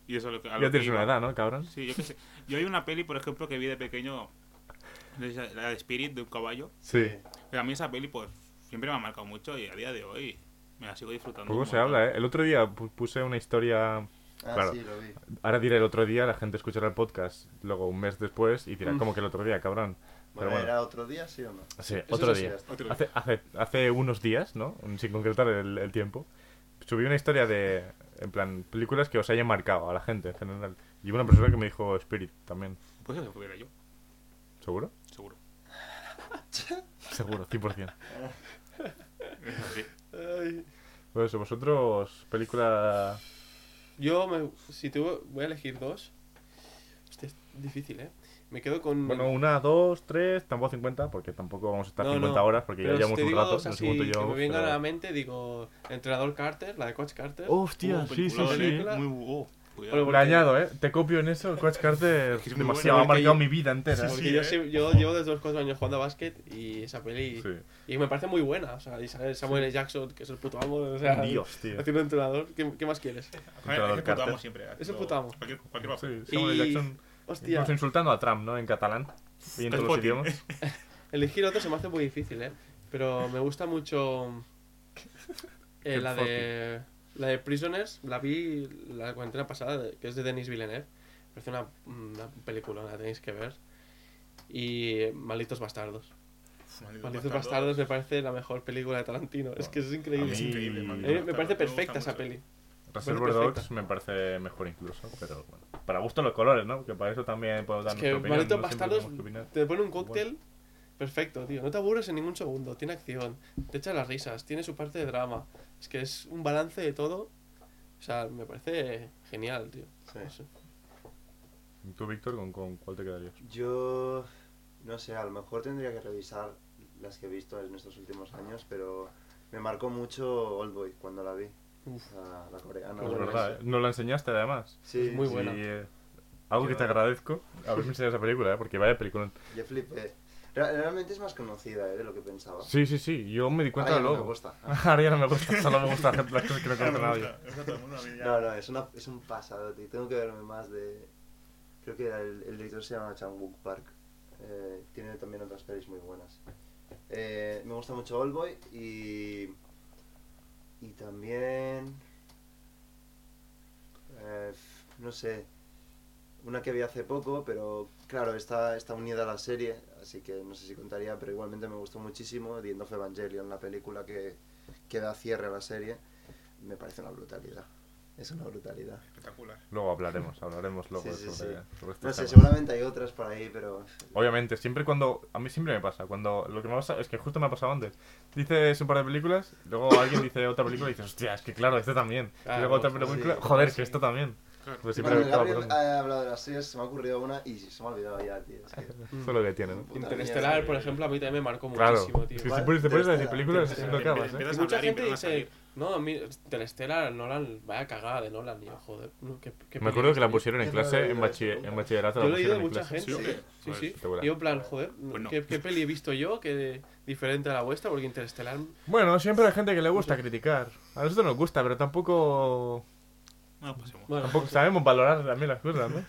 Y eso es lo que, ya que tienes una iba. edad, ¿no, cabrón? Sí, yo qué sé. Yo hay una peli, por ejemplo, que vi de pequeño, la de Spirit, de un caballo. Sí. Pero a mí esa peli, pues, siempre me ha marcado mucho y a día de hoy me la sigo disfrutando. Poco se montón. habla, ¿eh? El otro día pu- puse una historia. Ah, Claro. sí, lo vi. Ahora diré el otro día, la gente escuchará el podcast luego un mes después y dirá, Mm. ¿cómo que el otro día, cabrón? Pero Bueno, bueno, ¿era otro día, sí o no? sí, Eso otro día. Otro. Hace, hace, hace unos días, ¿no? Sin concretar el, el tiempo, subí una historia de, en plan, películas que os hayan marcado a la gente en general. Y hubo una persona que me dijo Spirit también. Pues eso fuera yo, ¿Seguro? seguro. <laughs> Seguro, 100%. Sí. Ay. Pues vosotros, película... Yo, me, si tuve, voy a elegir dos. Hostia, es difícil, ¿eh? Me quedo con. Bueno, una, dos, tres, tampoco 50, porque tampoco vamos a estar No, 50 no. horas, porque Pero ya si llevamos te un digo rato, dos sé así cuánto que me llevamos. vengan a pero- la mente, digo, Entrenador Carter, la de Coach Carter. Hostia, Uh, sí, sí, sí. película. Muy oh, cuidado. Bueno, Le porque- añado, ¿eh? Te copio en eso, Coach Carter Es demasiado, ha marcado mi vida entera. Porque Sí, yo, ¿eh? yo llevo desde los 4 años jugando a básquet y esa peli. Sí. Y me parece muy buena. O sea, y sale Samuel L. Jackson, que es el puto amo. O sea, Dios, tío. haciendo entrenador. ¿Qué, qué más quieres? Joder, es que Carter. puto amo siempre. Es haciendo puto amo. Cualquier, cualquier papel. Samuel L. Y- Jackson, Hostia, incluso insultando a Trump, ¿no? En catalán. Y en todos los idiomas. <laughs> elegir otro se me hace muy difícil, ¿eh? Pero me gusta mucho. eh, la de. La de Prisoners, la vi la cuarentena pasada, que es de Denis Villeneuve. Parece una, una película, la tenéis que ver. Y Malditos Bastardos. Malditos Malditos Bastardos me parece la mejor película de Tarantino. Es que es increíble. Es A mí- increíble, mí me parece perfecta esa mucho. peli. Reservoir. Dogs me parece mejor incluso, pero bueno. Para gusto los colores, ¿no? Que para eso también puedo dar Es nuestra que opinión. Malditos no Bastardos te pone un cóctel perfecto, tío. No te aburres en ningún segundo. Tiene acción, te echa las risas, tiene su parte de drama. Es que es un balance de todo. O sea, me parece genial, tío. Sí. No sé. ¿Y ¿Tú, Víctor, con, con cuál te quedarías? Yo, no sé, a lo mejor tendría que revisar las que he visto en estos últimos años, pero me marcó mucho Oldboy cuando la vi. Uf. La, la coreana. Qué Es bueno verdad, ¿eh? Nos la enseñaste además. Sí, Es muy sí, buena. Y, eh, algo que te agradezco haberme enseñado esa película, ¿eh? Porque vaya película. Yo flipé. Re- Realmente es más conocida eh, de lo que pensaba. Sí, sí, sí, yo me di cuenta no luego. me gusta. <laughs> Ahora ya no me gusta, solo me gusta las cosas que no conoce nadie. No, no, es, una, es un pasado, tío. Tengo que verme más de... Creo que el, el director se llama Chang-wook Park. Eh, tiene también otras pelis muy buenas. Eh, me gusta mucho Oldboy y... Y también... eh, no sé. Una que vi hace poco, pero claro, está, está unida a la serie, así que no sé si contaría, pero igualmente me gustó muchísimo. The End of Evangelion, la película que, que da cierre a la serie, me parece una brutalidad. Es una brutalidad. Espectacular. Luego hablaremos, hablaremos luego Sí, sí, sobre, sí. sobre estos No sé, seguramente hay otras por ahí, pero... Obviamente, siempre cuando. A mí siempre me pasa. Cuando. Lo que me pasa es que justo me ha pasado antes. Dices un par de películas, luego alguien dice otra película y dices, hostia, es que claro, este también. y luego otra película, sí. joder, que esto también. Pues siempre Cuando Gabriel ha hablado de las series, se me ha ocurrido una y se me ha olvidado ya, tío. Es que... <laughs> Eso es lo que tiene, ¿no? Interestelar, por ejemplo, a mí también me marcó Claro. muchísimo, tío. ¿Cuál? si te pones a decir películas, no acabas, ¿eh? Mucha gente dice, no, a mí, Interestelar, Nolan, vaya cagada de Nolan. Yo, joder, no, ¿qué, qué Me acuerdo que la pusieron en clase, en, bachillerato. Yo lo he oído de mucha gente. ¿Sí? Sí, yo, en plan, joder. ¿qué, ¿qué peli he visto yo que diferente a la vuestra? Porque Interestelar. Bueno, siempre hay gente que le gusta criticar. A nosotros nos gusta, pero tampoco. No, pasemos. Bueno, Tampoco sabemos valorar también las cosas, ¿no?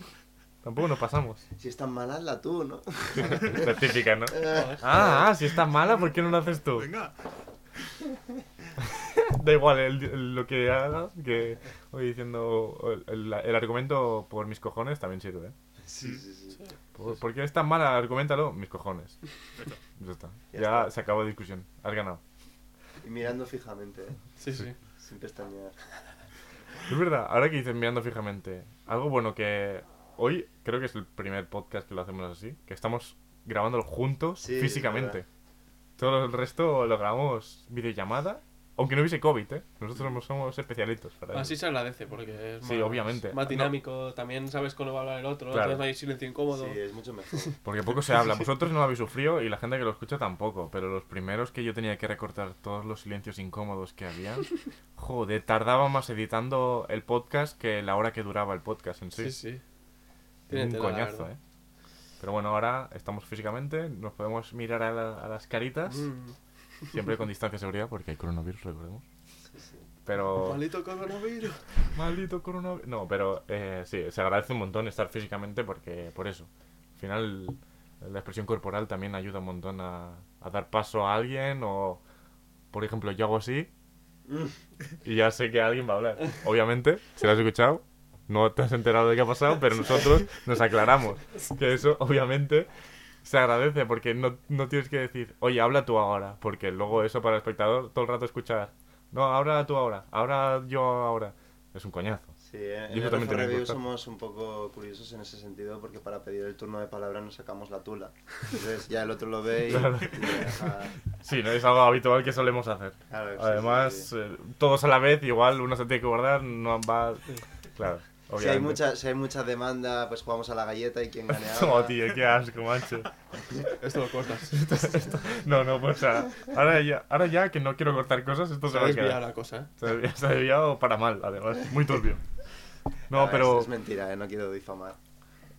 Tampoco nos pasamos. Si es tan mala, hazla tú, ¿no? <laughs> La típica, ¿no? <laughs> Ah, ah, si es tan mala, ¿por qué no lo haces tú? Venga. <laughs> Da igual el- el- lo que hagas, que voy diciendo el, el- el argumento por mis cojones también sirve. ¿eh? Sí, sí, sí. Por, ¿por qué es tan mala? Argumentalo, mis cojones. Ya está. Ya Ya está. se acabó la discusión. Has ganado. Y mirando fijamente, ¿eh? Sí, sí. Sin pestañear. Es verdad, ahora que dices mirando fijamente, algo bueno que hoy creo que es el primer podcast que lo hacemos así, que estamos grabándolo juntos Sí, físicamente. Todo el resto lo grabamos videollamada, aunque no hubiese COVID, ¿eh? Nosotros somos, somos especialistas para Así se agradece, porque es Sí, más, obviamente. más No. dinámico. También sabes cuándo va a hablar el otro, Claro. entonces no hay silencio incómodo. Sí, es mucho mejor. <laughs> Porque poco se habla. Vosotros no lo habéis sufrido y la gente que lo escucha tampoco. Pero los primeros que yo tenía que recortar todos los silencios incómodos que había, <laughs> joder, tardaba más editando el podcast que la hora que duraba el podcast en sí. Sí, sí. Un Tiene coñazo. ¿eh? Pero bueno, ahora estamos físicamente, nos podemos mirar a, la- a las caritas, Mm. Siempre con distancia de seguridad, porque hay coronavirus, recordemos. Pero... Maldito coronavirus. Maldito coronavirus. No, pero eh, sí, se agradece un montón estar físicamente porque por eso. Al final, la expresión corporal también ayuda un montón a, a dar paso a alguien o, por ejemplo, yo hago así y ya sé que alguien va a hablar. Obviamente, si lo has escuchado, no te has enterado de qué ha pasado, pero nosotros nos aclaramos que eso, obviamente, se agradece porque no, no tienes que decir, oye, habla tú ahora, porque luego eso para el espectador todo el rato escuchar, no, habla tú ahora, ahora yo ahora. Es un coñazo. Sí, eh, en eso el Review somos un poco curiosos en ese sentido porque para pedir el turno de palabra nos sacamos la tula. <laughs> Entonces ya el otro lo ve y... Claro. y Sí, no es algo habitual que solemos hacer. Claro, sí, Además, sí, sí. eh, todos a la vez, igual uno se tiene que guardar, no va... Claro, Si hay, obviamente. mucha, si hay mucha demanda, pues jugamos a la galleta y quien gane <laughs> Oh, ahora. tío, qué asco, macho. <laughs> Esto lo cortas. <laughs> No, no, pues o sea, ahora ya, ahora ya que no quiero cortar cosas, esto se, Se va a quedar. desviado la cosa, ¿eh? Se ha desviado- se ha desviado para mal, además. Muy turbio. No, Ah, pero... Es mentira, eh, no quiero difamar.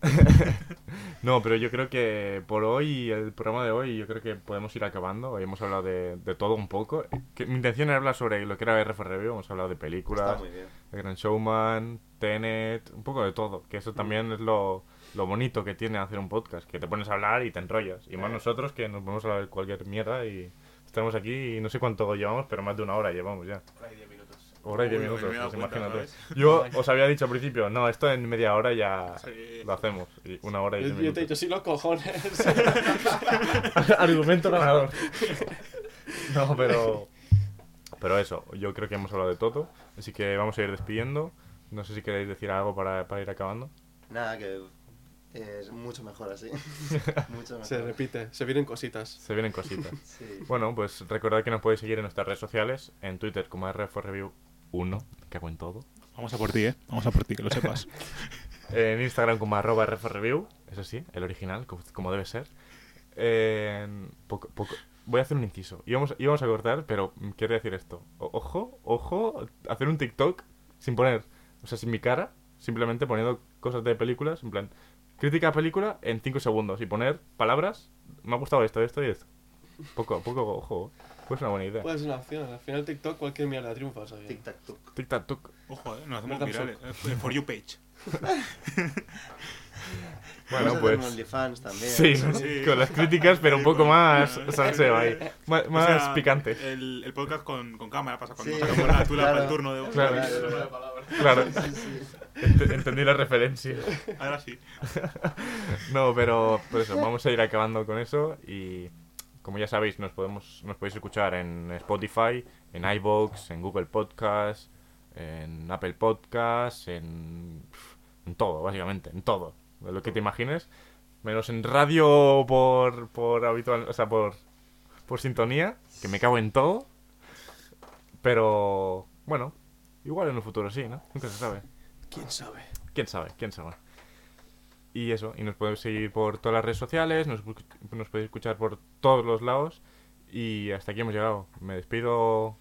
<laughs> No, pero yo creo que por hoy, el programa de hoy, yo creo que podemos ir acabando. Hoy hemos hablado de, de todo un poco. Que, mi intención era hablar sobre lo que era RF Review. Hemos hablado de películas. The Grand Showman, Tenet, un poco de todo. Que eso también es lo, lo bonito que tiene hacer un podcast. Que te pones a hablar y te enrollas. Y más Eh. nosotros que nos vamos a hablar de cualquier mierda y estamos aquí y no sé cuánto llevamos, pero más de una hora llevamos ya. Hora y diez minutos, me pues imagínate. Yo <laughs> os había dicho al principio, no, esto en media hora ya Sí. lo hacemos. Y una hora y Yo, diez yo te he minutos. dicho, sí, los cojones. <laughs> Argumento ganador. <laughs> No, pero. Pero eso, yo creo que hemos hablado de todo. Así que vamos a ir despidiendo. No sé si queréis decir algo para, para ir acabando. Nada, que es mucho mejor así. mucho mejor. se repite, se vienen cositas. Se vienen cositas. Sí. Bueno, pues recordad que nos podéis seguir en nuestras redes sociales. En Twitter como RFReview1, que hago en todo. Vamos a por ti, ¿eh? Vamos a por ti, que lo sepas. <laughs> <laughs> En Instagram como arroba RFReview, eso sí, el original, como, debe ser. Poco, poco, voy a hacer un inciso. Íbamos, íbamos a cortar, pero quiero decir esto. O- ojo, ojo, hacer un TikTok sin poner, o sea, sin mi cara, simplemente poniendo cosas de películas, en plan, crítica a película en 5 segundos y poner palabras. Me ha gustado esto, esto y esto. Poco, poco, ojo. Pues una buena idea. Puede ser una opción. Al final TikTok cualquier mierda triunfa, ¿sabes? Tic tac tuc. Tic tac tuc. Ojo, eh, nos hacemos Verdad, virales. eh, For you page. <laughs> Bueno, Vamos a hacer pues. OnlyFans también. Sí, Sí. con las críticas, pero un poco más salseo ahí. Más, O más sea, picante. El, el podcast con, con cámara pasa cuando Sí, sacamos la tula claro. para el turno de Claro. Claro, Ent- entendí la referencia. Ahora sí. <laughs> No, pero por eso, vamos a ir acabando con eso y como ya sabéis, nos podemos nos podéis escuchar en Spotify, en iVoox, en Google Podcast, en Apple Podcast, en, en todo, básicamente, en todo, de lo que te imagines, menos en radio por por habitual, o sea, por por sintonía, que me cago en todo. Pero bueno, igual en un futuro sí, ¿no? Nunca se sabe. ¿Quién sabe? ¿Quién sabe? ¿Quién sabe? Y eso, y nos podéis seguir por todas las redes sociales, nos, nos podéis escuchar por todos los lados. Y hasta aquí hemos llegado. Me despido.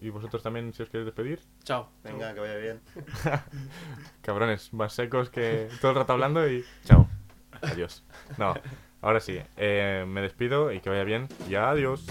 Y vosotros también, si os queréis despedir. Chao. Venga, que vaya bien. <laughs> Cabrones, más secos que todo el rato hablando y. Chao. Adiós. No, ahora sí. eh, me despido y que vaya bien. Y adiós.